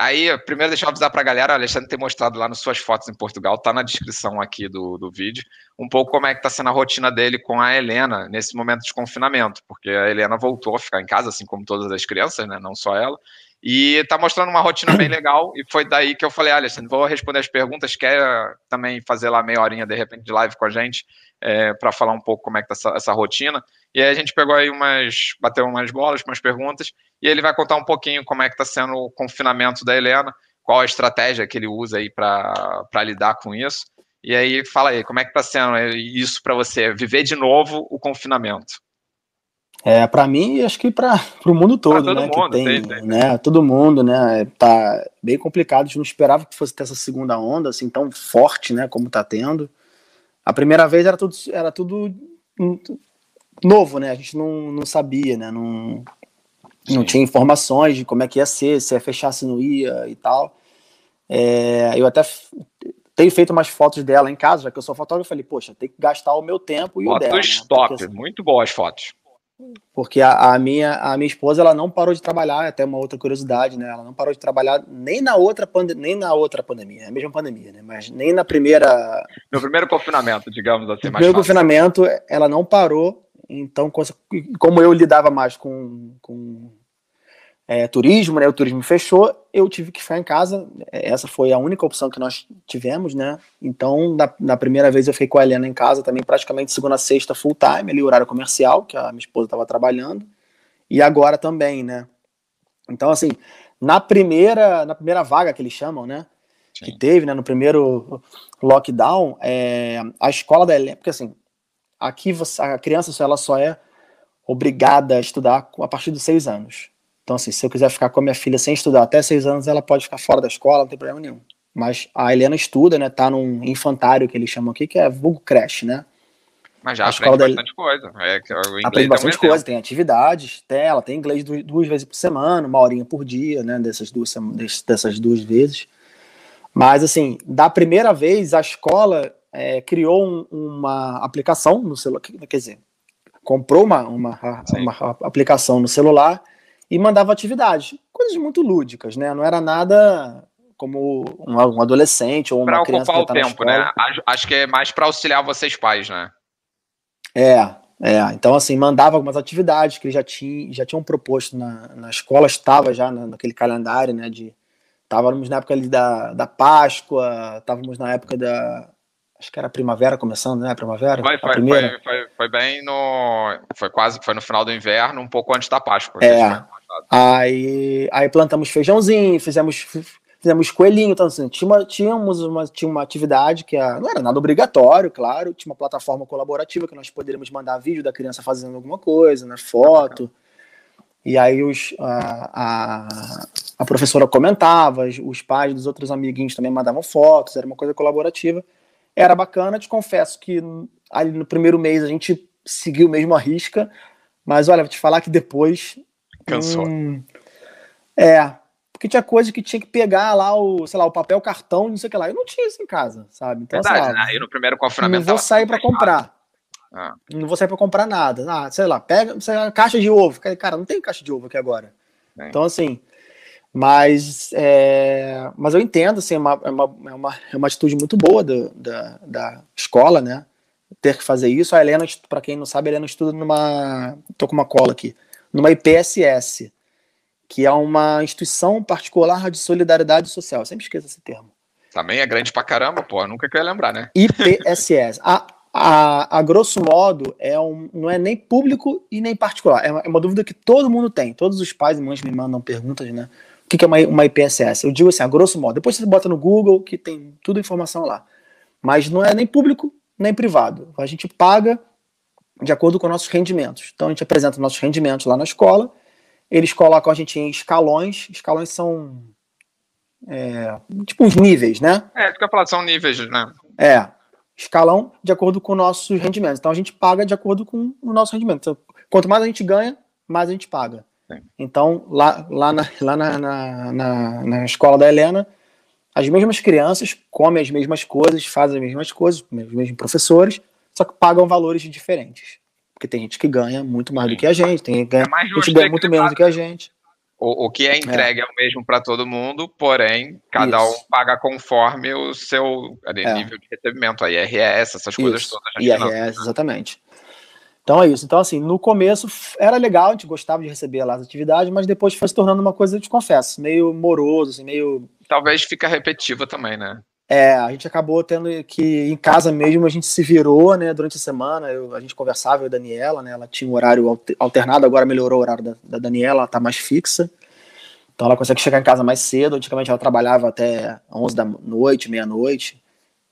Aí, primeiro deixa eu avisar para a galera, o Alexandre tem mostrado lá nas suas fotos em Portugal, tá na descrição aqui do, do vídeo, um pouco como é que tá sendo a rotina dele com a Helena nesse momento de confinamento, porque a Helena voltou a ficar em casa, assim como todas as crianças, né? Não só ela. E tá mostrando uma rotina bem legal, e foi daí que eu falei, Alexandre, vou responder as perguntas, quer também fazer lá meia horinha, de repente, de live com a gente, para falar um pouco como é que tá essa, essa rotina. E aí a gente pegou aí umas, bateu umas bolas, umas perguntas, e ele vai contar um pouquinho como é que está sendo o confinamento da Helena, qual a estratégia que ele usa aí para lidar com isso. E aí, fala aí, como é que está sendo isso para você, viver de novo o confinamento? É, para mim, e acho que para o mundo todo, todo né? mundo, que tem, tem, né? Todo mundo, né? Tá bem complicado. A gente não esperava que fosse ter essa segunda onda assim tão forte, né? Como tá tendo. A primeira vez era tudo, era tudo novo, né? A gente não, não sabia, né? Não, não tinha informações de como é que ia ser, se ia fechar, se não ia e tal. É, eu até tenho feito umas fotos dela em casa, já que eu sou fotógrafo, eu falei, poxa, tem que gastar o meu tempo e o dela. Né? top, Porque, muito boas fotos. porque a, a minha, a minha esposa ela não parou de trabalhar, até uma outra curiosidade, né? Ela não parou de trabalhar nem na outra, pande nem na outra pandemia, é a mesma pandemia, né? Mas nem na primeira, No primeiro confinamento, digamos assim, no primeiro fácil. confinamento, ela não parou. Então, como eu lidava mais com, com é, turismo, né? O turismo fechou, eu tive que ficar em casa. Essa foi a única opção que nós tivemos, né? Então, na, na primeira vez eu fiquei com a Helena em casa também, praticamente segunda a sexta full time, ali horário comercial, que a minha esposa estava trabalhando. E agora também, né? Então, assim, na primeira, na primeira vaga que eles chamam, né? que Sim. teve, né, no primeiro lockdown, é, a escola da Helena, porque assim, aqui você, a criança só- ela só é obrigada a estudar a partir dos seis anos. Então, assim, se eu quiser ficar com a minha filha sem estudar até seis anos, ela pode ficar fora da escola, não tem problema nenhum. Mas a Helena estuda, né, tá num infantário que eles chamam aqui, que é vulgo creche, né? Mas já a aprende bastante coisa. É, inglês Aprende é bastante coisa, tem atividades, tem, ela tem inglês du- duas vezes por semana, uma horinha por dia, né, dessas duas, dessas duas vezes. Mas, assim, da primeira vez, a escola é, criou um- uma aplicação no celular, quer dizer, comprou uma, uma, uma aplicação no celular e mandava atividades, coisas muito lúdicas, né, não era nada como um, adolescente ou uma Para criança ocupar que o tá tempo, né? Acho, que é mais para auxiliar vocês pais, né? É, é. Então, assim, mandava algumas atividades que eles já, tinham já tinham proposto na, na escola, estava já na- naquele calendário, né? De, estávamos na época ali da, da Páscoa, estávamos na época da. Acho que era primavera começando, né? Primavera? Foi, a foi, primeira. foi, foi, bem no. Foi quase foi no final do inverno, um pouco antes da Páscoa. É. Aí, aí plantamos feijãozinho, fizemos, fizemos coelhinho, então assim, tinha uma, tínhamos uma, tinha uma atividade que a- não era nada obrigatório, claro, tinha uma plataforma colaborativa que nós poderíamos mandar vídeo da criança fazendo alguma coisa, né, foto, e aí os, a, a, a professora comentava, os, os pais dos outros amiguinhos também mandavam fotos, era uma coisa colaborativa, era bacana, te confesso que ali no primeiro mês a gente seguiu mesmo a risca, mas olha, vou te falar que depois Cansou. Hum, é, porque tinha coisa que tinha que pegar lá o, sei lá, o papel, cartão, não sei o que lá. Eu não tinha isso em casa, sabe? Então, sei Verdade, lá, né? Aí no primeiro não confinamento. vou tava sair para comprar. Ah. Não vou sair para comprar nada. Ah, sei lá, pega sei lá, caixa de ovo. Cara, não tem caixa de ovo aqui agora. É. Então, assim, mas, é, mas eu entendo, assim, é uma, é uma, é uma, é atitude muito boa do- da, da escola, né? Ter que fazer isso. A Helena, para quem não sabe, a Helena estuda numa. tô com uma cola aqui. Numa IPSS, que é uma instituição particular de solidariedade social. Eu sempre esqueço esse termo. Também é grande pra caramba, pô. Nunca que eu ia lembrar, né? IPSS. A, a, a grosso modo, é um, não é nem público e nem particular. É uma, é uma dúvida que todo mundo tem. Todos os pais e mães me mandam perguntas, né? O que, que é uma, uma IPSS? Eu digo assim, a grosso modo. Depois você bota no Google, que tem tudo informação lá. Mas não é nem público, nem privado. A gente paga de acordo com nossos rendimentos. Então a gente apresenta nossos rendimentos lá na escola. Eles colocam a gente em escalões. Escalões são é, tipo uns níveis, né? É, isso que eu ia falar, são níveis, né? É. escalão de acordo com nossos rendimentos. Então a gente paga de acordo com o nosso rendimento. Então, quanto mais a gente ganha, mais a gente paga. Sim. Então, lá, lá, na, lá na, na, na, na escola da Helena, as mesmas crianças comem as mesmas coisas, fazem as mesmas coisas, os mesmos professores, só que pagam valores diferentes. Porque tem gente que ganha muito mais Sim. do que a gente, tem gente que ganha, é gente ganha muito menos do que a gente. O, o que é entregue é, é o mesmo para todo mundo, porém, cada Isso. um paga conforme o seu é. nível de recebimento, a IRS, essas coisas Isso. todas. IRS, exatamente. Então é isso. Então, assim, no começo era legal, a gente gostava de receber lá as atividades, mas depois foi se tornando uma coisa, eu te confesso, meio moroso, assim, meio. Talvez fica repetitiva também, né? É, a gente acabou tendo que, em casa mesmo, a gente se virou, né, durante a semana, eu, a gente conversava, eu e a Daniela, né, ela tinha um horário alternado, agora melhorou o horário da, da Daniela, ela tá mais fixa, então ela consegue chegar em casa mais cedo, antigamente ela trabalhava até 11 da noite, meia-noite,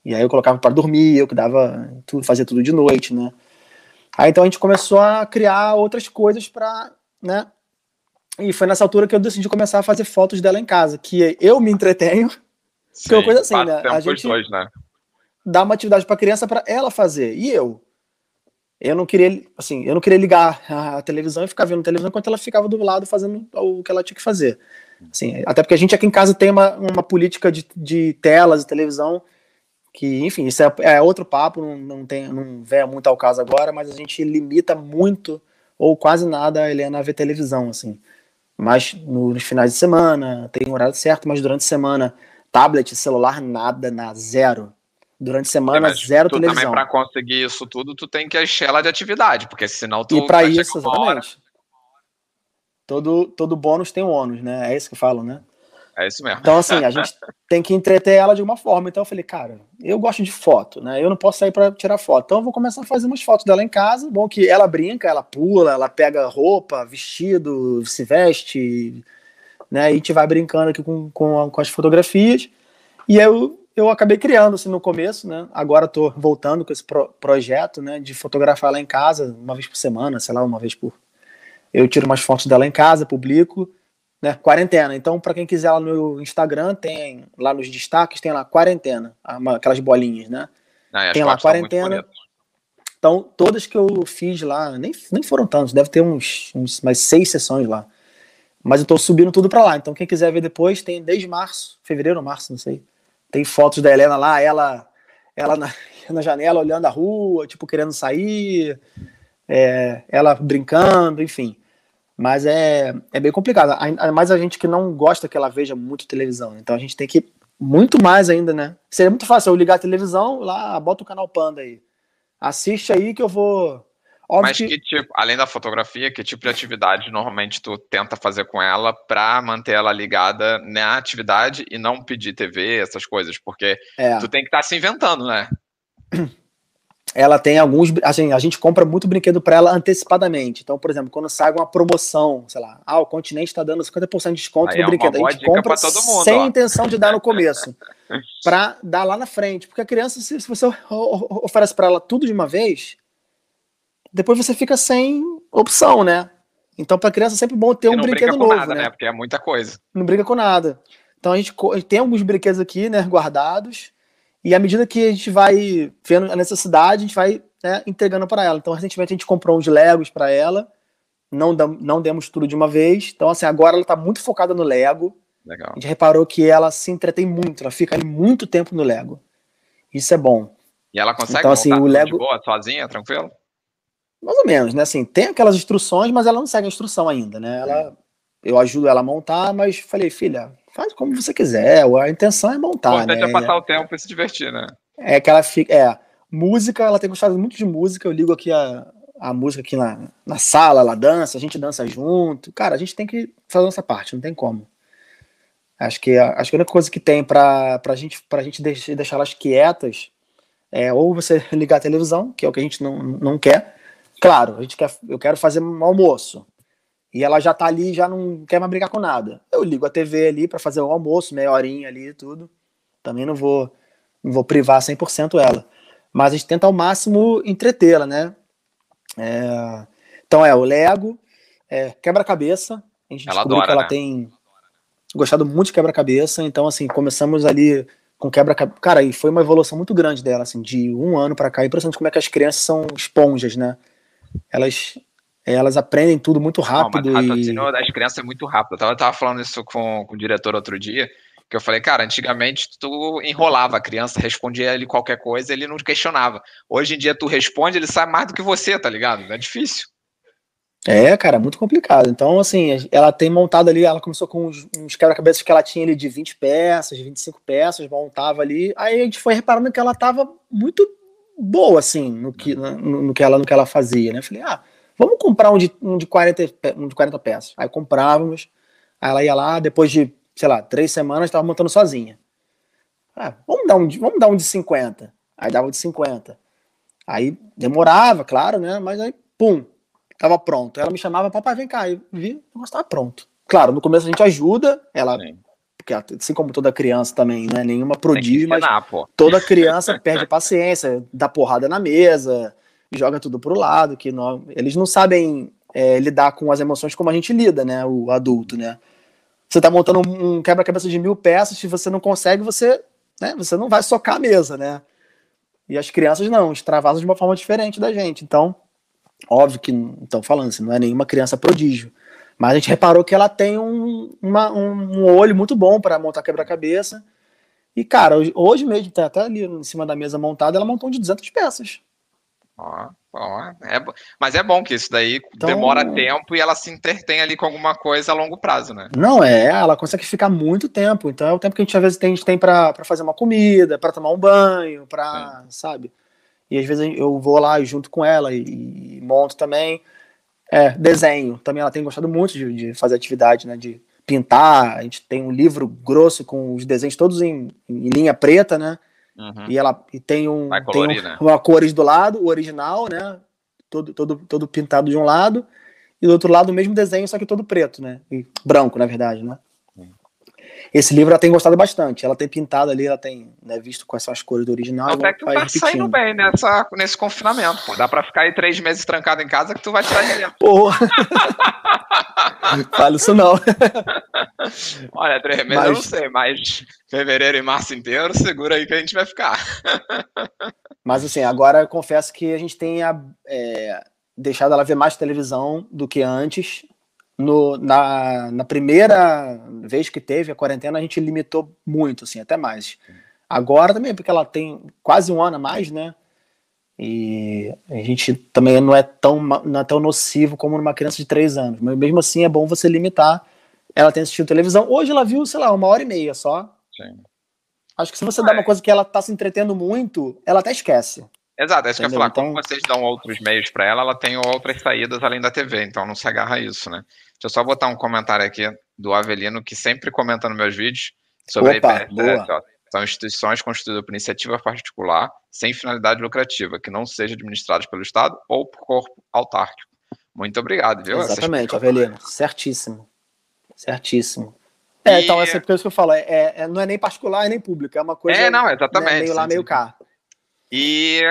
e aí eu colocava para dormir, eu que dava tudo, fazia tudo de noite, né, aí então a gente começou a criar outras coisas para, né, e foi nessa altura que eu decidi começar a fazer fotos dela em casa, que eu me entretenho, Sim, é uma coisa assim, né? A gente dois, né? dá uma atividade para criança para ela fazer. E eu? Eu não queria, assim, eu não queria ligar a televisão e ficar vendo televisão enquanto ela ficava do lado fazendo o que ela tinha que fazer. Assim, até porque a gente aqui em casa tem uma, uma política de, de telas e televisão que, enfim, isso é, é outro papo, não, não, tem, não vem muito ao caso agora, mas a gente limita muito ou quase nada a Helena a ver televisão, assim. Mas nos finais de semana, tem um horário certo, mas durante a semana tablet, celular, nada, na zero. Durante a semana, é, zero tu televisão. Também para conseguir isso tudo, tu tem que encher ela de atividade, porque senão tu. E para isso, exatamente. Todo, todo bônus tem um ônus, né? É isso que falam, né? É isso mesmo. Então, assim, a gente *laughs* tem que entreter ela de alguma forma. Então, eu falei, cara, eu gosto de foto, né? Eu não posso sair para tirar foto. Então, eu vou começar a fazer umas fotos dela em casa. Bom, que ela brinca, ela pula, ela pega roupa, vestido, se veste, né? E a gente vai brincando aqui com, com, com as fotografias. E eu, eu acabei criando assim no começo, né? Agora estou voltando com esse pro, projeto, né? De fotografar lá em casa uma vez por semana, sei lá, uma vez por. Eu tiro umas fotos dela em casa, publico, né? Quarentena. Então, para quem quiser lá no Instagram, tem lá nos destaques, tem lá quarentena, aquelas bolinhas, né? Ah, tem lá quarentena. Então, todas que eu fiz lá, nem, nem foram tantos, deve ter uns, uns mais seis sessões lá. Mas eu tô subindo tudo para lá. Então, quem quiser ver depois, tem desde março, fevereiro março, não sei. Tem fotos da Helena lá, ela ela na, *laughs* na janela olhando a rua, tipo, querendo sair, é, ela brincando, enfim. Mas é, é bem complicado. Ainda mais a gente que não gosta que ela veja muito televisão. Então a gente tem que. Muito mais ainda, né? Seria muito fácil eu ligar a televisão, lá, bota o canal Panda aí. Assiste aí que eu vou Óbvio Mas que... que... tipo, além da fotografia, que tipo de atividade normalmente tu tenta fazer com ela para manter ela ligada na atividade e não pedir TV, essas coisas? Porque é. tu tem que estar tá se inventando, né? *clears throat* Ela tem alguns. Assim, a gente compra muito brinquedo para ela antecipadamente. Então, por exemplo, quando sai uma promoção, sei lá, ah, o continente está dando 50% de desconto Aí no é brinquedo. A gente compra mundo, sem ó. intenção de dar no começo. *laughs* para dar lá na frente. Porque a criança, se, se você oferece para ela tudo de uma vez, depois você fica sem opção, né? Então, para criança é sempre bom ter um brinquedo novo, nada, né? né? Porque é muita coisa. Não brinca com nada. Então a gente tem alguns brinquedos aqui, né, guardados, e à medida que a gente vai vendo a necessidade, a gente vai né, entregando para ela. Então, recentemente a gente comprou uns Legos para ela, não, não demos tudo de uma vez. Então, assim, agora ela está muito focada no Lego. Legal. A gente reparou que ela se entretém muito, ela fica muito tempo no Lego. Isso é bom. E ela consegue então, assim, o Lego... de boa, sozinha, tranquilo? Mais ou menos, né? Assim, tem aquelas instruções, mas ela não segue a instrução ainda, né? Ela, eu ajudo ela a montar, mas falei, filha, faz como você quiser, a intenção é montar, né? é passar o tempo e se divertir, né? É que ela fica, é, música, ela tem gostado muito de música, eu ligo aqui a, a música aqui na, na sala, ela dança, a gente dança junto, cara, a gente tem que fazer nossa parte, não tem como. Acho que, acho que a única coisa que tem pra, pra gente, pra gente deixar, deixar elas quietas é ou você *laughs* ligar a televisão, que é o que a gente não, não quer, Claro, a gente quer, eu quero fazer um almoço. E ela já tá ali, já não quer mais brigar com nada. Eu ligo a TV ali para fazer o almoço, meia horinha ali e tudo. Também não vou não vou privar 100% ela. Mas a gente tenta ao máximo entretê-la, né? É... Então é o Lego, é, quebra-cabeça. A gente ela descobriu adora, que ela né? tem gostado muito de quebra-cabeça. Então, assim, começamos ali com quebra-cabeça. Cara, e foi uma evolução muito grande dela, assim, de um ano para cá. Impressionante como é que as crianças são esponjas, né? Elas, elas aprendem tudo muito rápido. Não, mas o e... raciocínio das crianças é muito rápido. Eu tava, tava falando isso com, com o diretor outro dia, que eu falei, cara, antigamente tu enrolava a criança, respondia ele qualquer coisa, ele não questionava. Hoje em dia tu responde, ele sabe mais do que você, tá ligado? É difícil. É, cara, muito complicado. Então, assim, ela tem montado ali, ela começou com uns, uns quebra-cabeças que ela tinha ali de 20 peças, 25 peças, montava ali. Aí a gente foi reparando que ela tava muito boa, assim, no que, no, no que, ela, no que ela fazia, né? falei, ah, vamos comprar um de, um de, 40, um de 40 peças. Aí comprávamos, aí ela ia lá, depois de, sei lá, três semanas, estava montando sozinha. Ah, vamos dar um de, vamos dar um de 50. Aí dava de 50. Aí demorava, claro, né? Mas aí, pum, Tava pronto. Ela me chamava, papai, vem cá. Eu vi, o negócio tava pronto. Claro, no começo a gente ajuda, ela. Porque assim como toda criança também, né? Nenhuma prodígio, mas pô. toda criança perde a paciência, dá porrada na mesa, joga tudo pro lado, que não, eles não sabem é, lidar com as emoções como a gente lida, né? O adulto, né? Você tá montando um quebra-cabeça de mil peças, se você não consegue, você, né, você não vai socar a mesa, né? E as crianças não, extravasam de uma forma diferente da gente. Então, Óbvio que, estão falando, assim, não é nenhuma criança prodígio. Mas a gente reparou que ela tem um, uma, um olho muito bom para montar quebra-cabeça. E, cara, hoje, hoje mesmo, tá até ali em cima da mesa montada, ela montou um de 200 peças. Ó, ó, é, mas é bom que isso daí então, demora tempo e ela se entretém ali com alguma coisa a longo prazo, né? Não, é, ela consegue ficar muito tempo. Então é o tempo que a gente às vezes tem, a gente tem para fazer uma comida, para tomar um banho, para, sabe? E às vezes eu vou lá junto com ela e, e monto também. É, desenho. Também ela tem gostado muito de, de, fazer atividade, né? De pintar. A gente tem um livro grosso com os desenhos todos em, em linha preta, né? Uhum. E ela e tem um, colorir, tem um, né? uma cores do lado, o original, né? Todo, todo, todo pintado de um lado. E do outro lado o mesmo desenho, só que todo preto, né? E branco, na verdade, né? Esse livro ela tem gostado bastante. Ela tem pintado ali, ela tem né, visto quais são as cores do original. Até que tu tá saindo bem nessa, nesse confinamento. Pô. Dá pra ficar aí três meses trancado em casa que tu vai tirar dinheiro. Porra! *laughs* Fala isso não. *laughs* Olha, três meses mas... eu não sei, mas fevereiro e março inteiro, segura aí que a gente vai ficar. *laughs* mas assim, agora eu confesso que a gente tem é, deixado ela ver mais televisão do que antes no, na, na primeira vez que teve a quarentena, a gente limitou muito, assim, até mais. Agora também, porque ela tem quase um ano a mais, né? E a gente também não é tão, não é tão nocivo como numa criança de três anos. Mas mesmo assim é bom você limitar. Ela tem assistido televisão. Hoje ela viu, sei lá, uma hora e meia só. Sim. Acho que se você ah, dá uma coisa que ela tá se entretendo muito, ela até esquece. Exato, é isso que eu ia falar. Então... Como vocês dão outros meios para ela, ela tem outras saídas além da TV, então não se agarra a isso, né? Deixa eu só botar um comentário aqui do Avelino, que sempre comenta nos meus vídeos sobre Opa, a IPSS. São instituições constituídas por iniciativa particular, sem finalidade lucrativa, que não sejam administradas pelo Estado ou por corpo autárquico. Muito obrigado, viu? Exatamente, Avelino. Certíssimo. Certíssimo. É, e... então, essa é coisa que eu falo, é, é, não é nem particular, é nem pública, é uma coisa é, não, exatamente, né, meio lá, meio cá. E,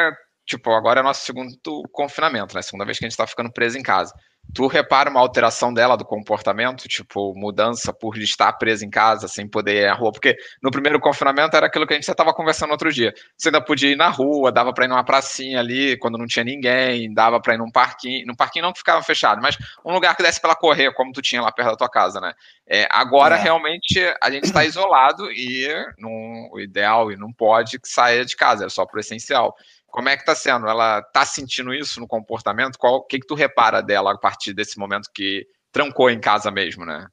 tipo, agora é nosso segundo confinamento, né? Segunda vez que a gente tá ficando preso em casa. Tu repara uma alteração dela do comportamento, tipo, mudança por estar presa em casa, sem poder ir à rua? Porque no primeiro confinamento era aquilo que a gente já estava conversando outro dia. Você ainda podia ir na rua, dava para ir numa pracinha ali, quando não tinha ninguém, dava para ir num parquinho. No parquinho não que ficava fechado, mas um lugar que desse para correr, como tu tinha lá perto da tua casa, né? É, agora, é. realmente, a gente está *clears throat* isolado e não, o ideal e não pode sair de casa, é só pro essencial. Como é que está sendo? Ela está sentindo isso no comportamento? o que, que tu repara dela a partir desse momento que trancou em casa mesmo, né?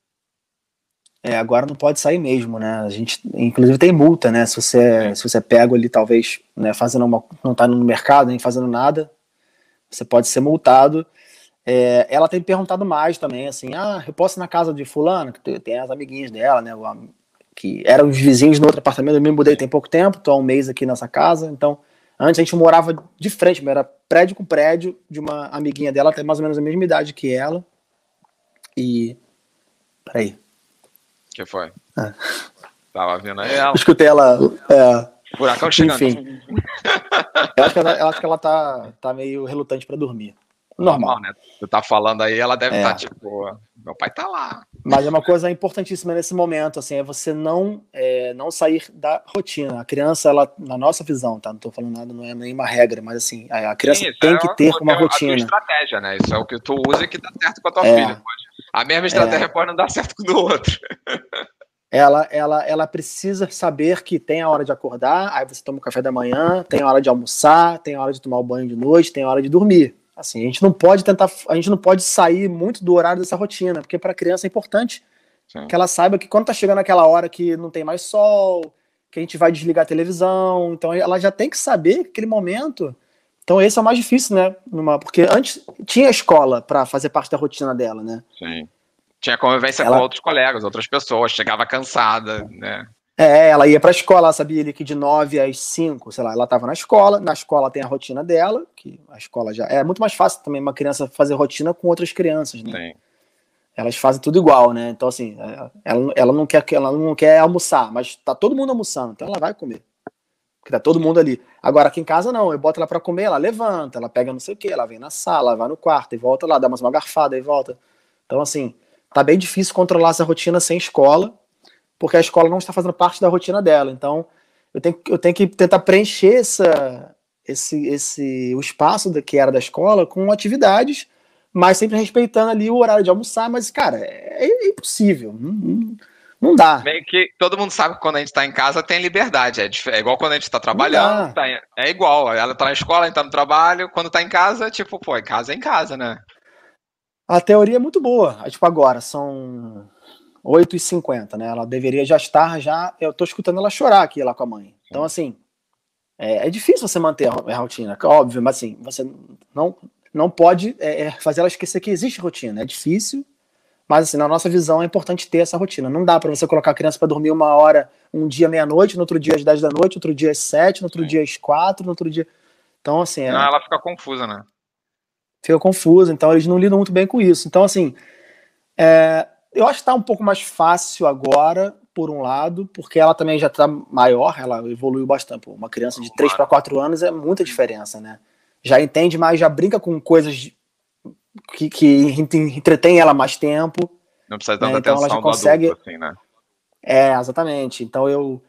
É, agora não pode sair mesmo, né? A gente, inclusive, tem multa, né? Se você, se você pega ali, talvez, né, fazendo uma. não está no mercado, nem fazendo nada, você pode ser multado. É, ela tem perguntado mais também, assim, ah, eu posso ir na casa de fulano, que tem as amiguinhas dela, né? Que eram os vizinhos no outro apartamento, eu me mudei tem pouco tempo, tô há um mês aqui nessa casa, então Antes a gente morava de frente, era prédio com prédio de uma amiguinha dela, tem mais ou menos a mesma idade que ela. E. Peraí. que foi? Ah. Tava vendo aí ela. escutei ela. É, Furacão chegando. Enfim. *laughs* eu acho que ela, eu acho que ela tá, tá meio relutante para dormir. Normal. né? Tu tá falando aí, ela deve É. estar tipo, meu pai tá lá. Mas é uma coisa importantíssima nesse momento, assim, é você não, é, não sair da rotina. A criança, ela, na nossa visão, tá? Não tô falando nada, não é nenhuma regra, mas assim, a criança Sim, tem é que ter é uma tua rotina. estratégia, né? Isso é o que tu usa e que dá certo com a tua É. filha. Pode. A mesma estratégia pode não dar certo com o outro. Ela, ela, ela precisa saber que tem a hora de acordar, aí você toma o café da manhã, tem a hora de almoçar, tem a hora de tomar o banho de noite, tem a hora de dormir. Assim, a gente não pode tentar, a gente não pode sair muito do horário dessa rotina, porque para a criança é importante Sim. que ela saiba que quando tá chegando aquela hora que não tem mais sol, que a gente vai desligar a televisão, então ela já tem que saber que aquele momento. Então esse é o mais difícil, né? Numa, porque antes tinha escola para fazer parte da rotina dela, né? Sim. Tinha convivência Ela- com outros colegas, outras pessoas, chegava cansada, né? É, ela ia pra escola, ela sabia ali que de 9 às 5, sei lá, ela tava na escola, na escola tem a rotina dela, que a escola já é muito mais fácil também uma criança fazer rotina com outras crianças, né? Sim. Elas fazem tudo igual, né? Então assim, é, ela, ela não quer ela não quer almoçar, mas tá todo mundo almoçando, então ela vai comer. Porque tá todo mundo ali. Agora aqui em casa não, eu boto ela pra comer, ela levanta, ela pega não sei o que, ela vem na sala, vai no quarto e volta lá, dá mais uma garfada e volta. Então assim, tá bem difícil controlar essa rotina sem escola, porque a escola não está fazendo parte da rotina dela. Então, eu tenho, eu tenho que tentar preencher essa, esse, esse, o espaço que era da escola com atividades, mas sempre respeitando ali o horário de almoçar. Mas, cara, é, é impossível. Não, não, dá. Meio que todo mundo sabe que quando a gente tá em casa tem liberdade. É, é igual quando a gente tá trabalhando. tá é igual. Ela tá na escola, a gente tá no trabalho. Quando tá em casa, tipo, pô, em casa é em casa, né? A teoria é muito boa. Aí, Tipo, agora, são 8h50, né? Ela deveria já estar, já. Eu tô escutando ela chorar aqui lá com a mãe. Então, assim, é, é difícil você manter a ro- a rotina, óbvio, mas assim, você não, não pode é, é, fazer ela esquecer que existe rotina. É difícil, mas assim, na nossa visão é importante ter essa rotina. Não dá para você colocar a criança para dormir uma hora, um dia meia-noite, no outro dia às 10 da noite, outro dia às 7, no outro Sim. dia às 4, no outro dia. Então, assim, é, Senão ela fica confusa, né? fica confuso, então eles não lidam muito bem com isso. Então, assim, é, eu acho que está um pouco mais fácil agora, por um lado, porque ela também já está maior, ela evoluiu bastante. Uma criança de 3 para 4 anos é muita diferença, né? Já entende mais, já brinca com coisas que, que entretém ela mais tempo. Não precisa de tanta então ela já atenção do consegue- adulto, assim, né? É, exatamente. Então eu,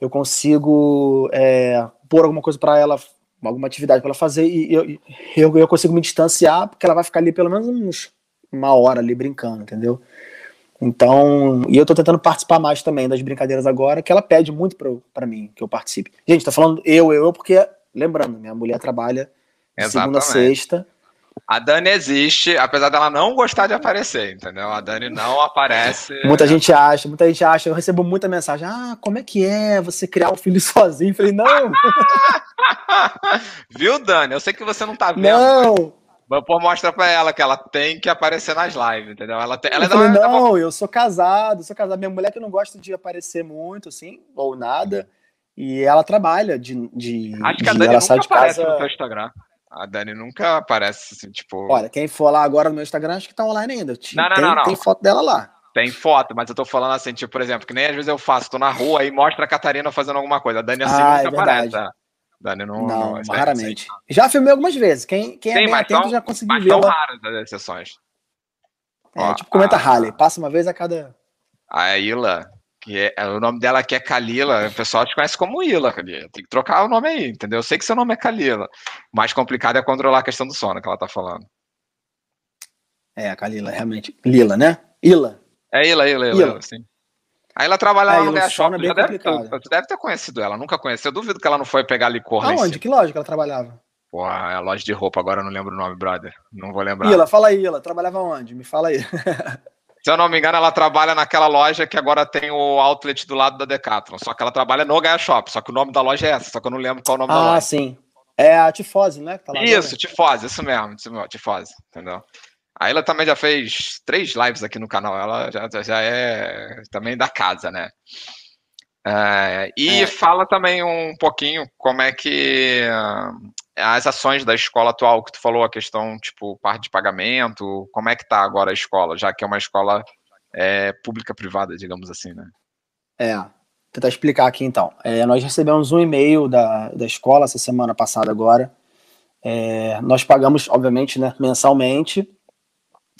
eu consigo é, pôr alguma coisa para ela, alguma atividade para ela fazer e eu, eu, eu consigo me distanciar, porque ela vai ficar ali pelo menos uns, uma hora ali brincando, entendeu? Então, e eu tô tentando participar mais também das brincadeiras agora, que ela pede muito pra mim que eu participe. Gente, tá falando eu, eu, eu, porque, lembrando, minha mulher trabalha segunda a sexta. A Dani existe, apesar dela não gostar de aparecer, entendeu? A Dani não aparece. Muita gente acha, muita gente acha, eu recebo muita mensagem, ah, como é que é você criar um filho *laughs* sozinho? Eu falei, não, *laughs* Viu, Dani? Eu sei que você não tá vendo. não, Pô, mostra pra ela que ela tem que aparecer nas lives, entendeu? Ela, tem, ela eu falei, ainda vai- não, eu sou casado, sou casado. Minha mulher que não gosta de aparecer muito, assim, ou nada. E ela trabalha de. de, Acho que a Dani nunca de aparece casa. no seu Instagram. A Dani nunca aparece, assim, tipo. Olha, quem for lá agora no meu Instagram, acho que tá online ainda. Te- Não, não, tem, não, não. tem foto dela lá. Tem foto, mas eu tô falando assim, tipo, por exemplo, que nem às vezes eu faço, tô na rua e mostra a Catarina fazendo alguma coisa. A Dani assim Ah, nunca é aparece. É. Dani não. Não, aí- raramente. Já filmei algumas vezes. Quem, quem é Sim, bem mas atento são- já conseguiu Mas ver. são ela. raras as exceções. É, Ó, tipo, comenta a- Harley. Passa uma vez a cada. A Ila, que é, o nome dela aqui é Kalila, o pessoal te conhece como Ila, Kalila. Tem que trocar o nome aí, entendeu? Eu sei que seu nome é Kalila. O mais complicado é controlar a questão do sono que ela tá falando. É, a Kalila, realmente. Lila, né? Ila. É Ila, Ila, Ila. Ila, sim. Aí ela trabalha É, lá no Gaia é bem já deve, complicado. você deve ter conhecido ela, nunca conheci. Eu duvido que ela não foi pegar licor Aonde? Que loja que ela trabalhava? Porra, é a loja de roupa, agora eu não lembro o nome, brother. Não vou lembrar. Ila, fala aí, Ila. Trabalhava onde? Me fala aí. *laughs* Se eu não me engano, ela trabalha naquela loja que agora tem o outlet do lado da Decathlon. Só que ela trabalha no Gaia Shop. Só que o nome da loja é essa, só que eu não lembro qual é o nome da Ah, loja. sim. É a Tifose, né? tá lá agora. Isso, Tifose, isso isso mesmo, Tifose, entendeu? A Ela também já fez três lives aqui no canal, ela já, já é também da casa, né? É, e É. fala também um pouquinho como é que ah, as ações da escola atual, que tu falou, a questão, tipo, parte de pagamento, como é que tá agora a escola, já que é uma escola é, pública-privada, digamos assim, né? É, vou tentar explicar aqui então. É, nós recebemos um e-mail da, da escola essa semana passada agora, É, nós pagamos, obviamente, né, mensalmente.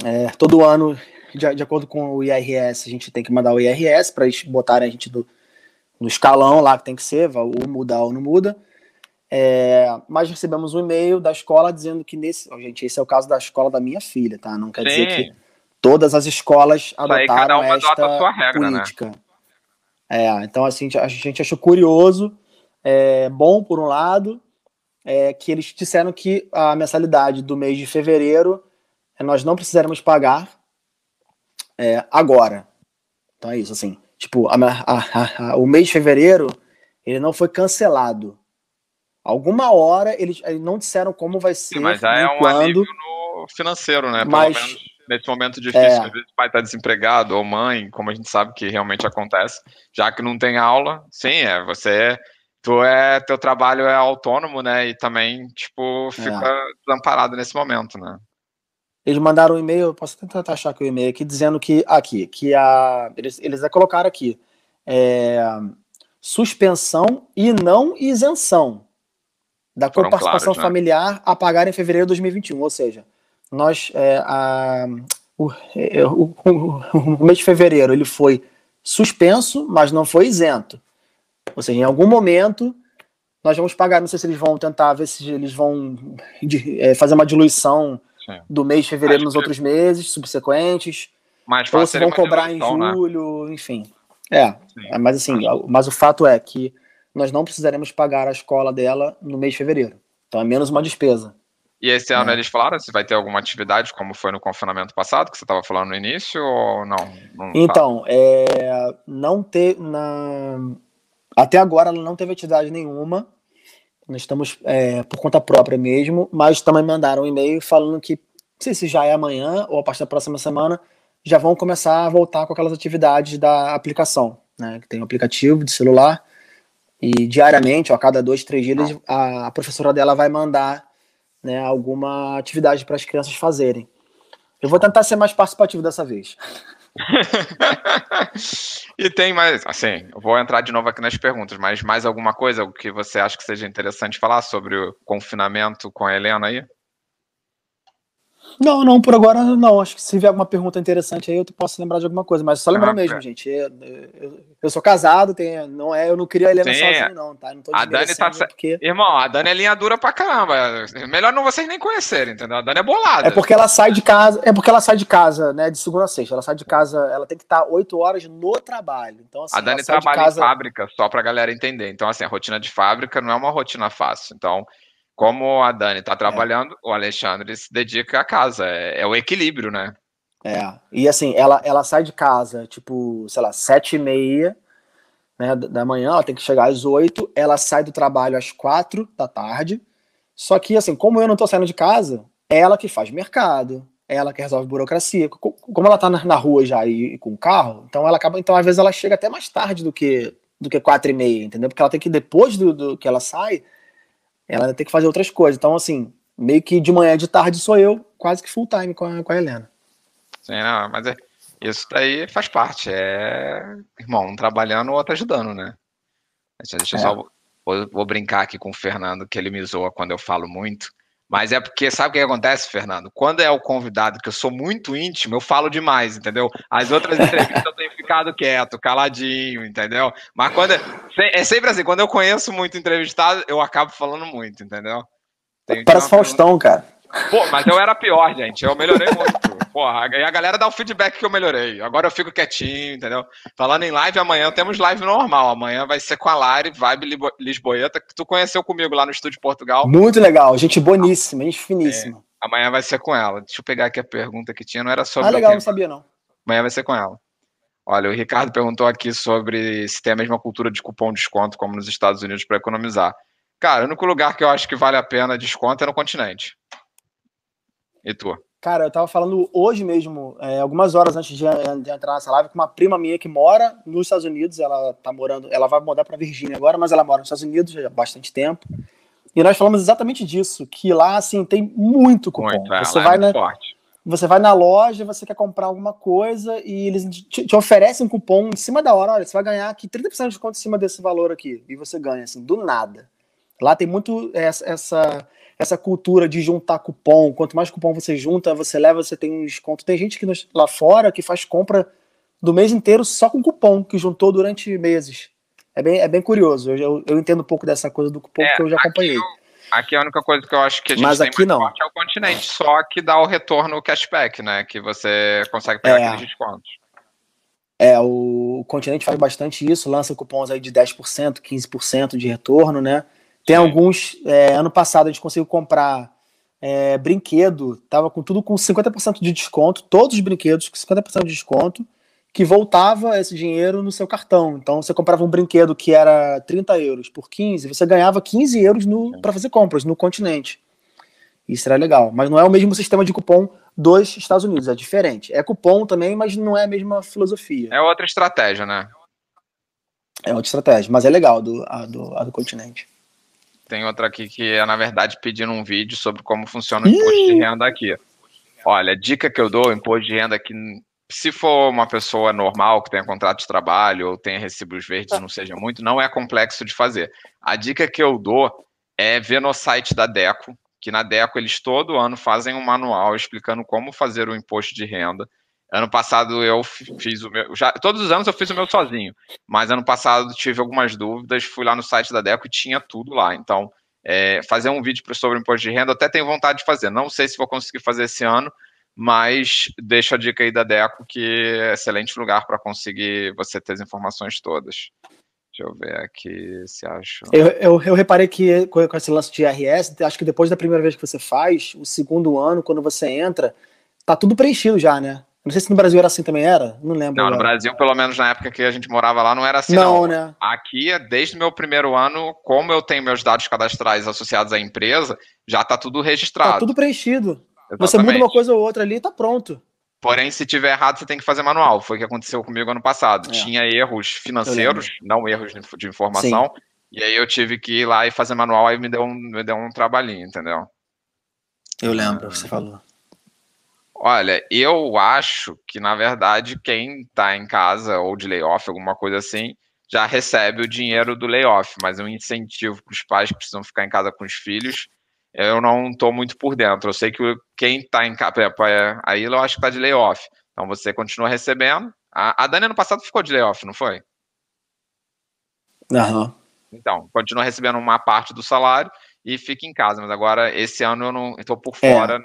É, todo ano, de, de, acordo com o IRS, a gente tem que mandar o IRS para eles botarem a gente do, no escalão lá que tem que ser, ou mudar ou não muda. É, mas recebemos um e-mail da escola dizendo que nesse. Oh, gente, esse é o caso da escola da minha filha, tá? Não quer Sim. dizer que todas as escolas adotaram esta regra, né? política. Né? É, então assim, a gente achou curioso, é, bom por um lado, é, que eles disseram que a mensalidade do mês de fevereiro nós não precisaremos pagar é, agora. Então é isso, assim. Tipo, a, a, a, o mês de fevereiro ele não foi cancelado. Alguma hora eles, eles não disseram como vai ser. Sim, mas já é um quando, alívio no financeiro, né? Pelo mas, menos nesse momento difícil, é, às vezes o pai está desempregado ou mãe, como a gente sabe que realmente acontece, já que não tem aula, sim, é você tu é teu trabalho é autônomo, né? E também tipo fica é. desamparado nesse momento, né? Eles mandaram um e-mail, posso tentar achar aqui o e-mail aqui, dizendo que aqui, que a eles, eles colocaram aqui é, suspensão e não isenção da Foram participação claros, né? familiar a pagar em fevereiro de 2021, ou seja, nós é, a, o, é, o, o, o mês de fevereiro ele foi suspenso, mas não foi isento. Ou seja, em algum momento nós vamos pagar. Não sei se eles vão tentar ver se eles vão de, é, fazer uma diluição Sim. do mês de fevereiro Acho nos que... outros meses subsequentes. Mais ou se vão cobrar em né? julho, né? enfim. É, é, mas assim, mas o fato é que nós não precisaremos pagar a escola dela no mês de fevereiro. Então é menos uma despesa. E esse ano é. eles falaram se vai ter alguma atividade, como foi no confinamento passado, que você estava falando no início, ou não? não então, é, não ter. Na, até agora ela não teve atividade nenhuma. Nós estamos é, por conta própria mesmo, mas também mandaram um e-mail falando que, não sei se já é amanhã ou a partir da próxima semana, já vão começar a voltar com aquelas atividades da aplicação, né? Que tem um aplicativo de celular e diariamente, ó, a cada dois, três dias, a, a professora dela vai mandar né, alguma atividade para as crianças fazerem. Eu vou tentar ser mais participativo dessa vez. *laughs* *laughs* e tem mais, assim, vou entrar de novo aqui nas perguntas, mas mais alguma coisa que você acha que seja interessante falar sobre o confinamento com a Helena aí? Não, não, por agora não. Acho que se tiver alguma pergunta interessante aí, eu posso lembrar de alguma coisa. Mas só lembrar ah, mesmo, é. gente. Eu, eu, eu, sou casado, tem, não é, eu não queria a Helena Sim. sozinho, não, tá? Não tô a Dani tá. Porque... Irmão, a Dani é linha dura pra caramba. Melhor não vocês nem conhecerem, entendeu? A Dani é bolada. É porque ela sai de casa, é porque ela sai de casa, né? De segunda a sexta. Ela sai de casa, ela tem que estar oito horas no trabalho. Então, assim, a Dani trabalha casa... em fábrica, só pra galera entender. Então, assim, a rotina de fábrica não é uma rotina fácil. Então como a Dani está é. trabalhando, é. o Alexandre se dedica à casa. É, é, o equilíbrio, né? É. E assim, ela, ela sai de casa, tipo, sei lá, sete e meia né, da manhã, ela tem que chegar às oito, ela sai do trabalho às quatro da tarde. Só que, assim, como eu não tô saindo de casa, é ela que faz mercado, é ela que resolve burocracia. Como ela tá na, na rua já e, e, com o carro, então ela acaba. Então, às vezes, ela chega até mais tarde do que do que quatro e meia, entendeu? Porque ela tem que, depois do, do que ela sai, ela tem que fazer outras coisas. Então, assim, meio que de manhã de tarde sou eu, quase que full time com a, com a Helena. Sim, não, mas é, isso daí faz parte. É, irmão, um trabalhando, o outro ajudando, né? Deixa eu é. só. Vou, vou, brincar aqui com o Fernando, que ele me zoa quando eu falo muito. Mas é porque, sabe o que acontece, Fernando? Quando é o convidado que eu sou muito íntimo, eu falo demais, entendeu? As outras entrevistas eu tenho ficado quieto, caladinho, entendeu? Mas quando. É, é sempre assim, quando eu conheço muito entrevistado, eu acabo falando muito, entendeu? Parece Faustão, cara. Pô, mas eu era pior, gente. Eu melhorei muito. Porra, e a galera dá o feedback que eu melhorei. Agora eu fico quietinho, entendeu? Falando em live, amanhã temos live normal. Amanhã vai ser com a Lari, Vibe Lisboeta, que tu conheceu comigo lá no Estúdio Portugal. Muito legal, gente boníssima, gente finíssima. É, amanhã vai ser com ela. Deixa eu pegar aqui a pergunta que tinha, não era sobre. Ah, legal, não sabia não. Amanhã vai ser com ela. Olha, o Ricardo perguntou aqui sobre se tem a mesma cultura de cupom de desconto como nos Estados Unidos para economizar. Cara, o único lugar que eu acho que vale a pena desconto é no continente. E tu? Cara, eu tava falando hoje mesmo, é, algumas horas antes de, de, entrar nessa live, com uma prima minha que mora nos Estados Unidos. Ela tá morando, ela vai mudar para Virgínia agora, mas ela mora nos Estados Unidos já há bastante tempo. E nós falamos exatamente disso, que lá assim tem muito cupom. Muito, é, você vai é na, forte. Você vai na loja, você quer comprar alguma coisa e eles te, te, oferecem um cupom em cima da hora. Olha, você vai ganhar aqui 30% de desconto em cima desse valor aqui e você ganha assim do nada. Lá tem muito essa, essa, essa cultura de juntar cupom. Quanto mais cupom você junta, você leva, você tem um desconto. Tem gente que nos, lá fora que faz compra do mês inteiro só com cupom, que juntou durante meses. É bem, é bem curioso. Eu, eu, eu entendo um pouco dessa coisa do cupom, É, porque eu já acompanhei. Aqui a única coisa que eu acho que a gente Mas tem aqui não. é o continente, só que dá o retorno cashback, né? Que você consegue pegar É. aqueles descontos. É, o, o continente faz bastante isso, lança cupons aí de 10%, 15% de retorno, né? Tem Sim. alguns. é, ano passado a gente conseguiu comprar é, brinquedo, tava com tudo com 50% de desconto, todos os brinquedos com 50% de desconto, que voltava esse dinheiro no seu cartão. Então você comprava um brinquedo que era 30 euros por 15, você ganhava 15 euros para fazer compras no continente. Isso era legal. Mas não é o mesmo sistema de cupom dos Estados Unidos, é diferente. É cupom também, mas não é a mesma filosofia. É outra estratégia, né? É outra estratégia, mas é legal do, a, do, a do continente. Tem outra aqui que é, na verdade, pedindo um vídeo sobre como funciona o imposto de renda aqui. Olha, dica que eu dou, o imposto de renda que se for uma pessoa normal, que tenha contrato de trabalho ou tenha recibos verdes, não seja muito, não é complexo de fazer. A dica que eu dou é ver no site da DECO, que na DECO eles todo ano fazem um manual explicando como fazer o imposto de renda. Ano passado eu fiz o meu, já, todos os anos eu fiz o meu sozinho, mas ano passado tive algumas dúvidas, fui lá no site da DECO e tinha tudo lá. Então, é, fazer um vídeo sobre imposto de renda, até tenho vontade de fazer. Não sei se vou conseguir fazer esse ano, mas deixo a dica aí da Deco, que é excelente lugar para conseguir você ter as informações todas. Deixa eu ver aqui se acho. Eu, eu, eu reparei que com esse lance de IRS, acho que depois da primeira vez que você faz, o segundo ano, quando você entra, tá tudo preenchido já, né? Não sei se no Brasil era assim também, era? Não lembro. Não, no agora. Brasil, pelo menos na época que a gente morava lá, não era assim, não. não, né? Aqui, desde o meu primeiro ano, como eu tenho meus dados cadastrais associados à empresa, já está tudo registrado. Tá tudo preenchido. Você Exatamente. muda uma coisa ou outra ali, tá pronto. Porém, se tiver errado, você tem que fazer manual. Foi o que aconteceu comigo ano passado. É. Tinha erros financeiros, não erros de- informação. E aí eu tive que ir lá e fazer manual, aí me deu um, me deu um trabalhinho, entendeu? Eu lembro, você falou. Olha, eu acho que, na verdade, quem tá em casa ou de layoff, alguma coisa assim, já recebe o dinheiro do layoff, mas um incentivo para os pais que precisam ficar em casa com os filhos, eu não tô muito por dentro. Eu sei que o- quem tá em é, a Ilha eu acho que tá de layoff. Então você continua recebendo. A, a Dani ano passado ficou de layoff, não foi? Aham. Então, continua recebendo uma parte do salário e fica em casa. Mas agora, esse ano eu não estou por É. fora.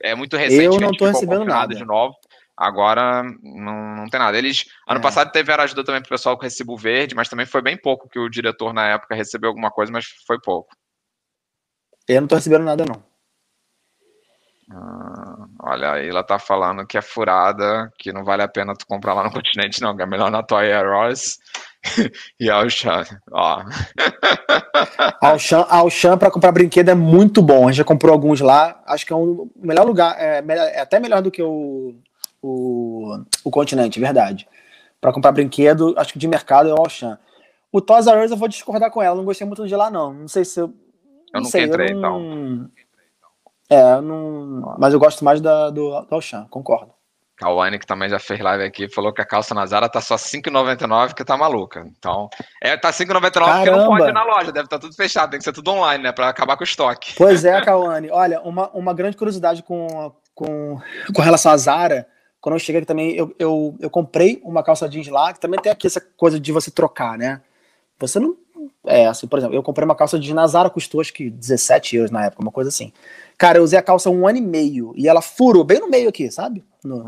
É, muito recente. Eu não ficou recebendo nada. de novo. Agora não, não tem nada. Eles ano É. passado teve ajuda também pro pessoal com recibo verde, mas também foi bem pouco que o diretor na época recebeu alguma coisa, mas foi pouco. Eu não tô recebendo nada, não. Ah, olha, aí ela tá falando que é furada, que não vale a pena tu comprar lá no continente, não, que é melhor na Toy R Us *laughs* e ao chá. Ó, *laughs* Auchan, Auchan para comprar brinquedo é muito bom. A gente já comprou alguns lá. Acho que é um- o melhor lugar. É, é até melhor do que o, o, o continente, verdade. Para comprar brinquedo, acho que de mercado é o Auchan. O Toys R Us eu vou discordar com ela. Não gostei muito de lá, não. Não sei se eu. Eu não nunca sei, entrei, eu não... É, eu não. Mas eu gosto mais da, do, do Auchan, concordo. Kawane, que também já fez live aqui, falou que a calça na Zara tá só R$ 5,99, que tá maluca. Então, é, tá R$ 5,99 porque não pode ir na loja, deve estar tudo fechado, tem que ser tudo online, né, pra acabar com o estoque. Pois é, Kawane. Olha, uma, uma grande curiosidade com, com, com relação à Zara, quando eu cheguei aqui também, eu, eu, eu comprei uma calça jeans lá, que também tem aqui essa coisa de você trocar, né? Você não. É, assim, por exemplo, eu comprei uma calça jeans na Zara, custou acho que 17 euros na época, uma coisa assim. Cara, eu usei a calça um ano e meio e ela furou bem no meio aqui, sabe? No-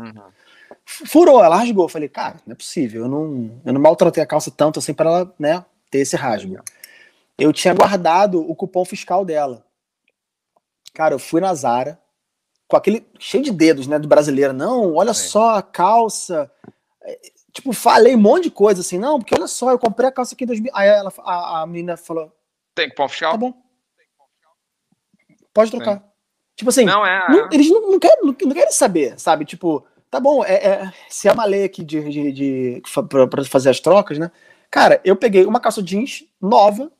Furou, ela rasgou. Eu falei, cara, não é possível. Eu não, eu não maltratei a calça tanto assim para ela, né, ter esse rasgo. Eu tinha guardado o cupom fiscal dela. Cara, eu fui na Zara com aquele cheio de dedos, né, do brasileiro. Não, olha Sim. só a calça. Tipo, falei um monte de coisa assim. Não, porque olha só, eu comprei a calça aqui em 2000. Aí ela, a, a menina falou: Tem cupom fiscal? tá bom. Pode trocar. Tipo assim, Não, é. não- eles não, não, querem, não, querem saber, sabe? Tipo, tá bom, é, é- se é uma lei aqui de, de, de, pra, pra fazer as trocas, né? Cara, eu peguei uma calça jeans nova,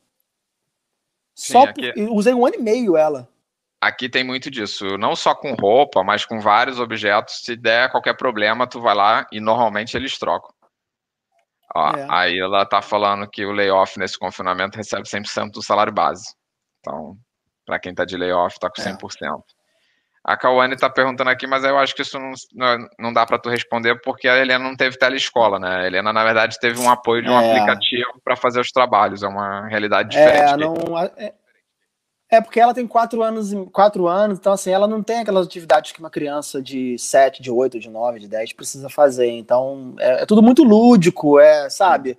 Sim, só por- usei um ano e meio ela. Aqui tem muito disso, não só com roupa, mas com vários objetos. Se der qualquer problema, tu vai lá e normalmente eles trocam. Ó, É. Aí ela tá falando que o layoff nesse confinamento recebe 100% do salário base. Então, para quem está de layoff, está com É. 100%. A Cauane está perguntando aqui, mas eu acho que isso não, não, dá para tu responder porque a Helena não teve telescola, né? A Helena, na verdade, teve um apoio de um É. aplicativo para fazer os trabalhos. É uma realidade É, diferente. não, é, é porque ela tem quatro anos, quatro anos, então assim, ela não tem aquelas atividades que uma criança de 7, de 8, de 9, de 10 precisa fazer. Então, é, é tudo muito lúdico, é, sabe?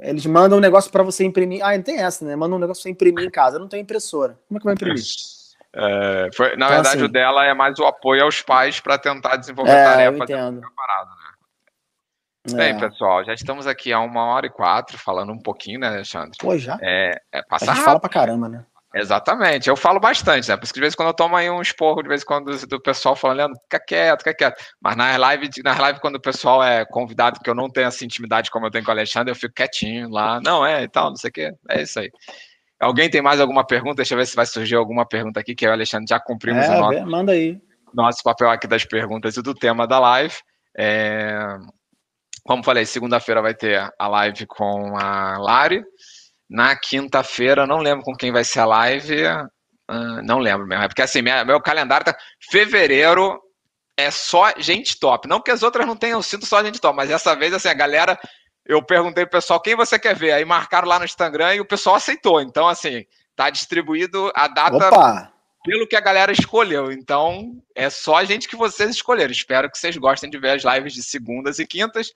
Eles mandam um negócio pra você imprimir. Ah, não tem essa, né? Mandam um negócio pra você imprimir em casa. Eu não tenho impressora. Como é que vai imprimir? *laughs* É, foi- na Então, verdade, assim- o dela é mais o apoio aos pais para tentar desenvolver É, eu tarefa de entendo. parada, né? Bem, É. pessoal, já estamos aqui há uma hora e quatro falando um pouquinho, né, Alexandre? Pô, já? É, é A passa gente rápido. fala pra caramba, né? Exatamente, eu falo bastante, né? Por isso que de vez em quando eu tomo aí um esporro, de vez em quando do, pessoal falando, Leandro, fica quieto, fica quieto. Mas nas lives, nas lives, quando o pessoal é convidado, que eu não tenho essa intimidade como eu tenho com o Alexandre, eu fico quietinho lá. Não, é e tal, não sei o quê. É isso aí. Alguém tem mais alguma pergunta? Deixa eu ver se vai surgir alguma pergunta aqui, que eu e o Alexandre já cumprimos o É, nosso, vê, manda aí. nosso papel aqui das perguntas e do tema da live. É, Como falei, segunda-feira vai ter a live com a Lari. Na quinta-feira, não lembro com quem vai ser a live. ah, não lembro mesmo. É porque assim, minha- meu calendário tá. Fevereiro é só gente top. Não que as outras não tenham sido só gente top, mas dessa vez, assim, a galera. Eu perguntei pro pessoal quem você quer ver. Aí marcaram lá no Instagram e o pessoal aceitou. Então, assim, tá distribuído a data Opa! pelo que a galera escolheu. Então, é só a gente que vocês escolheram. Espero que vocês gostem de ver as lives de segundas e quintas.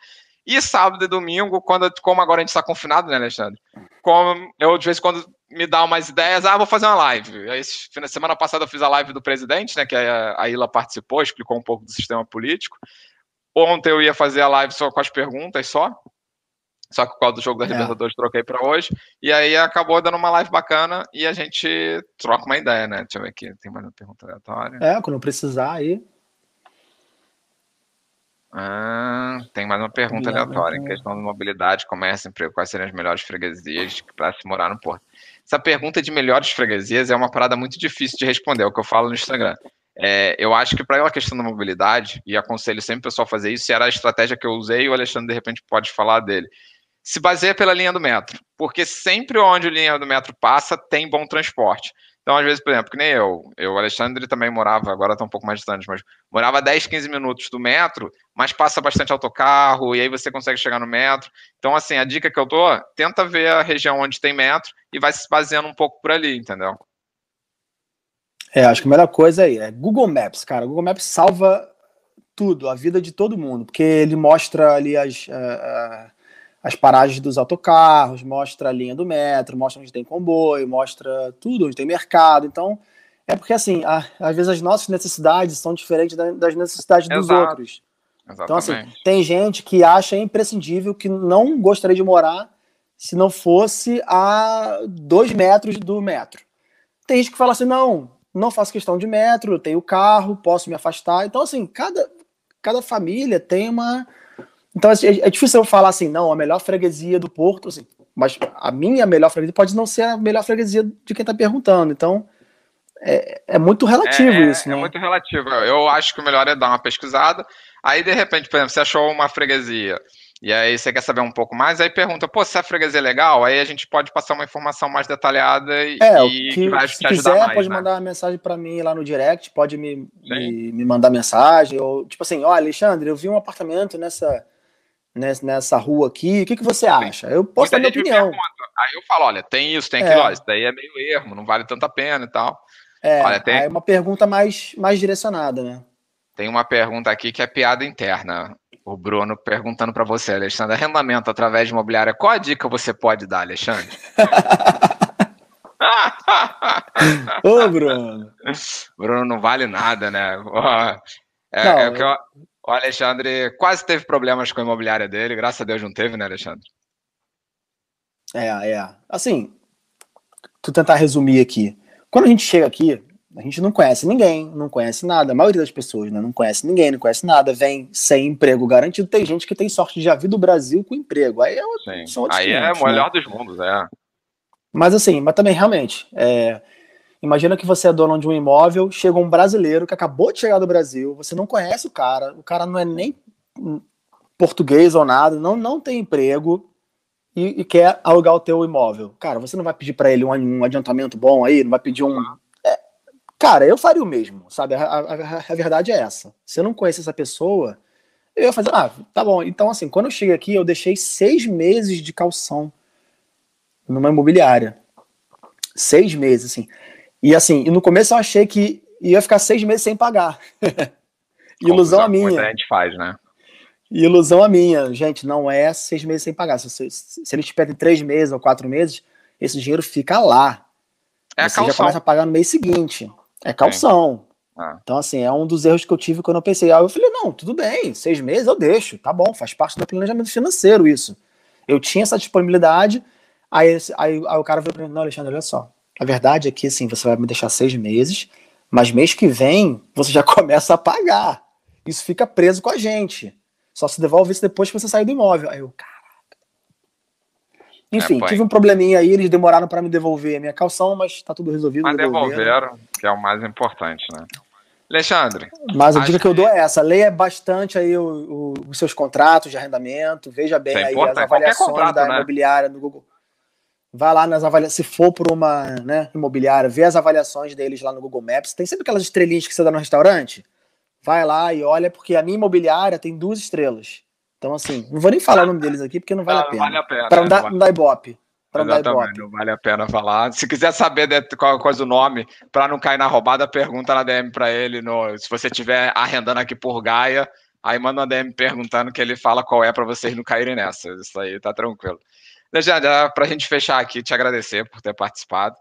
E sábado e domingo, quando, como agora a gente está confinado, né, Alexandre? Como eu, de vez em quando, me dá umas ideias, ah, vou fazer uma live. Aí, semana passada eu fiz a live do presidente, né, que a, a Ila participou, explicou um pouco do sistema político. Ontem eu ia fazer a live só com as perguntas só. Só que por causa do jogo da É. Libertadores troquei para hoje. E aí acabou dando uma live bacana e a gente troca uma ideia, né? Deixa eu ver aqui, tem mais uma pergunta aleatória. É, quando precisar aí. Ah, tem mais uma pergunta aleatória. Em questão de mobilidade, comércio, emprego, quais seriam as melhores freguesias para se morar no Porto? Essa pergunta de melhores freguesias é uma parada muito difícil de responder, é o que eu falo no Instagram. É, eu acho que para a questão da mobilidade, e aconselho sempre o pessoal a fazer isso, e era a estratégia que eu usei, e o Alexandre de repente pode falar dele. Se baseia pela linha do metro, porque sempre onde a linha do metro passa tem bom transporte. Então, às vezes, por exemplo, que nem eu, eu, o Alexandre também morava, agora está um pouco mais distante, mas morava 10, 15 minutos do metro, mas passa bastante autocarro, e aí você consegue chegar no metro. Então, assim, a dica que eu dou, tenta ver a região onde tem metro e vai se baseando um pouco por ali, entendeu? É, acho que a melhor coisa aí é Google Maps, cara. O Google Maps salva tudo, a vida de todo mundo, porque ele mostra ali as, ah, ah, as paragens dos autocarros, mostra a linha do metro, mostra onde tem comboio, mostra tudo, onde tem mercado. Então, é porque assim, a- às vezes as nossas necessidades são diferentes da- das necessidades dos Exato. outros. Exatamente. Então, assim, tem gente que acha imprescindível que não gostaria de morar se não fosse a dois metros do metro. Tem gente que fala assim, não, não faço questão de metro, eu tenho carro, posso me afastar. Então, assim, cada, cada família tem uma... Então, assim, é, é difícil eu falar assim, não, a melhor freguesia do Porto, assim, mas a minha melhor freguesia pode não ser a melhor freguesia de quem está perguntando. Então, é, é muito relativo é, isso, é né? muito relativo. Eu acho que o melhor é dar uma pesquisada. Aí, de repente, por exemplo, você achou uma freguesia e aí você quer saber um pouco mais, aí pergunta, pô, se a freguesia é legal, aí a gente pode passar uma informação mais detalhada e, É, o e que, que vai se te ajudar quiser, mais, pode né? mandar uma mensagem para mim lá no direct, pode me, me, me mandar mensagem, ou tipo assim, ó, Alexandre, eu vi um apartamento nessa, nessa, rua aqui, o que, que você acha? Eu posso dar minha opinião. Aí eu falo, olha, tem isso, tem É. aquilo, ó, isso daí é meio ermo, não vale tanta pena e tal. É, Olha, tem- aí é uma pergunta mais, mais direcionada, né? Tem uma pergunta aqui que é piada interna. O Bruno perguntando para você, Alexandre, arrendamento através de imobiliária, qual a dica você pode dar, Alexandre? *laughs* *laughs* Ô, Bruno. Bruno não vale nada, né? Ó, É, Não, é o que eu- o Alexandre quase teve problemas com a imobiliária dele, graças a Deus não teve, né, Alexandre? É, é. Assim, tu tentar resumir aqui. Quando a gente chega aqui, a gente não conhece ninguém, não conhece nada. A maioria das pessoas né, não conhece ninguém, não conhece nada, vem sem emprego garantido. Tem gente que tem sorte de já vir do Brasil com emprego. Aí é Sim. são outros Aí é 500, o né? melhor dos mundos, é. Mas assim, mas também realmente, é, imagina que você é dono de um imóvel, chega um brasileiro que acabou de chegar do Brasil, você não conhece o cara, o cara não é nem português ou nada, não, não tem emprego, e, e quer alugar o teu imóvel. Cara, você não vai pedir para ele um, um, adiantamento bom aí, não vai pedir um. É, cara, eu faria o mesmo, sabe? A, a, a, verdade é essa. Se eu não conheço essa pessoa, eu ia fazer, ah, tá bom. Então, assim, quando eu cheguei aqui, eu deixei seis meses de calção numa imobiliária. Seis meses, assim. E assim, e no começo eu achei que ia ficar seis meses sem pagar. *laughs* Ilusão a minha. a gente faz, né? Ilusão a minha. Gente, não é seis meses sem pagar. Se, se, se eles te pedem três meses ou quatro meses, esse dinheiro fica lá. É Você calção. já começa a pagar no mês seguinte. É calção. Ah. Então, assim, é um dos erros que eu tive quando eu pensei. Aí eu falei, não, tudo bem, seis meses eu deixo, tá bom, faz parte do planejamento financeiro isso. Eu tinha essa disponibilidade, aí, aí, aí o cara veio pra mim, não, Alexandre, olha só, a verdade é que, assim, você vai me deixar seis meses, mas mês que vem você já *laughs* começa a pagar. Isso fica preso com a gente. Só se devolve isso depois que você sair do imóvel. Aí eu, caraca. Enfim, é, tive um probleminha aí, eles demoraram para me devolver a minha calção, mas tá tudo resolvido. Mas devolveram, que é o mais importante, né? Alexandre. Mas a dica que eu dou é essa: leia bastante aí o, o, os seus contratos de arrendamento, veja bem é aí as avaliações contrato, da né? imobiliária no Google. Vai lá nas avaliações, se for por uma né, imobiliária, vê as avaliações deles lá no Google Maps. Tem sempre aquelas estrelinhas que você dá no restaurante. Vai lá e olha, porque a minha imobiliária tem duas estrelas. Então, assim, não vou nem falar o nome deles aqui, porque não vale não, a pena. Vale a pena. Para não, dar, não dar ibope. Exatamente, não vale a pena falar. Se quiser saber de qual coisa o nome, para não cair na roubada, pergunta na DM para ele. No, se você estiver arrendando aqui por Gaia, aí manda uma DM perguntando que ele fala qual é para vocês não caírem nessa. Isso aí tá tranquilo. Alexandre, para a gente fechar aqui, te agradecer por ter participado.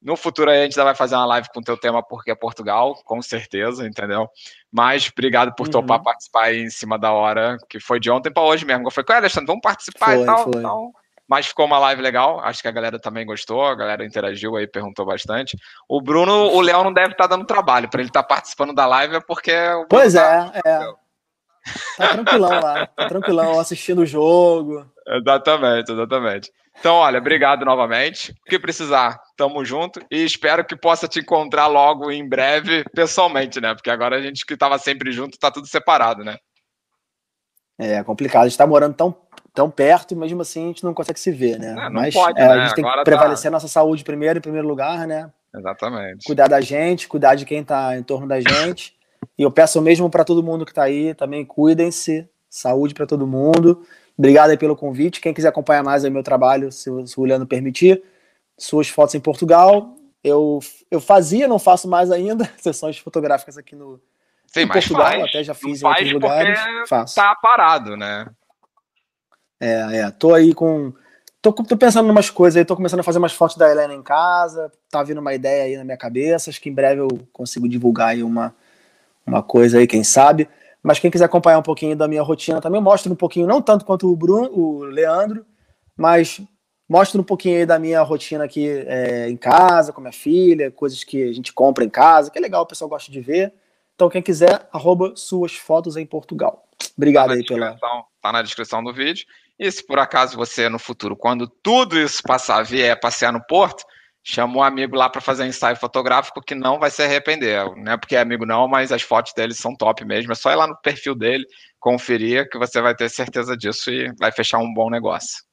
No futuro aí a gente já vai fazer uma live com o teu tema Porque é Portugal, com certeza, entendeu? Mas obrigado por uhum. topar participar aí em cima da hora, que foi de ontem para hoje mesmo. Eu falei, é, Alexandre, vamos participar foi, e tal, foi. tal. Mas ficou uma live legal, acho que a galera também gostou, a galera interagiu aí, perguntou bastante. O Bruno, o Léo não deve estar tá dando trabalho, para ele estar tá participando da live é porque. pois tá... é, é. Tá tranquilão lá, tá tranquilão assistindo o jogo. Exatamente, exatamente. Então, olha, obrigado novamente. O que precisar, tamo junto e espero que possa te encontrar logo em breve pessoalmente, né? Porque agora a gente que estava sempre junto tá tudo separado, né? É complicado, a gente tá morando tão, tão perto e mesmo assim a gente não consegue se ver, né? É, Mas pode, é, né? a gente tem agora que prevalecer tá... a nossa saúde primeiro, em primeiro lugar, né? Exatamente. Cuidar da gente, cuidar de quem tá em torno da gente. E eu peço mesmo para todo mundo que tá aí, também cuidem-se, saúde para todo mundo. Obrigado aí pelo convite. Quem quiser acompanhar mais aí meu trabalho, se, o Leandro permitir, suas fotos em Portugal. Eu, eu fazia, não faço mais ainda, *laughs* sessões fotográficas aqui no Sim, em Portugal, faz. até já fiz em outros lugares. Faço. Tá parado, né? É, é. Tô aí com. Tô, tô pensando em umas coisas aí, tô começando a fazer umas fotos da Helena em casa. Tá vindo uma ideia aí na minha cabeça. Acho que em breve eu consigo divulgar aí uma, uma coisa aí, quem sabe. Mas quem quiser acompanhar um pouquinho da minha rotina também, eu mostro um pouquinho, não tanto quanto o Bruno, o Leandro, mas mostro um pouquinho aí da minha rotina aqui é, em casa, com minha filha, coisas que a gente compra em casa, que é legal, o pessoal gosta de ver. Então, quem quiser, arroba suas fotos em Portugal. Obrigado tá aí pela. Tá na descrição do vídeo. E se por acaso você, no futuro, quando tudo isso passar, vier passear no Porto, chama um amigo lá para fazer um ensaio fotográfico que não vai se arrepender. Não é porque é amigo, não, mas as fotos dele são top mesmo. É só ir lá no perfil dele, conferir, que você vai ter certeza disso e vai fechar um bom negócio.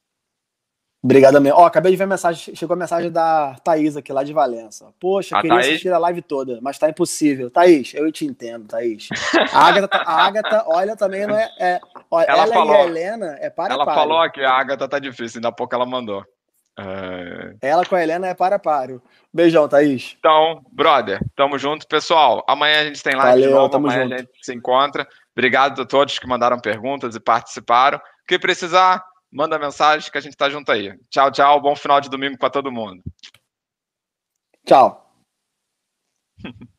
Obrigado mesmo. Ó, acabei de ver a mensagem, chegou a mensagem da Thaís aqui lá de Valença. Poxa, a queria Thaís? assistir a live toda, mas tá impossível. Thaís, eu te entendo, Thaís. A Agatha, a Agatha olha, também não é. é olha, ela, ela falou, e a Helena é para Ela para. falou aqui, a Agatha tá difícil, ainda há pouco ela mandou. É... Ela com a Helena é para paro. Beijão, Thaís. Então, brother, tamo junto. Pessoal, amanhã a gente tem live Valeu, de novo, amanhã junto. a gente se encontra. Obrigado a todos que mandaram perguntas e participaram. O que precisar, manda mensagem que a gente tá junto aí. Tchau, tchau. Bom final de domingo para todo mundo. Tchau. *laughs*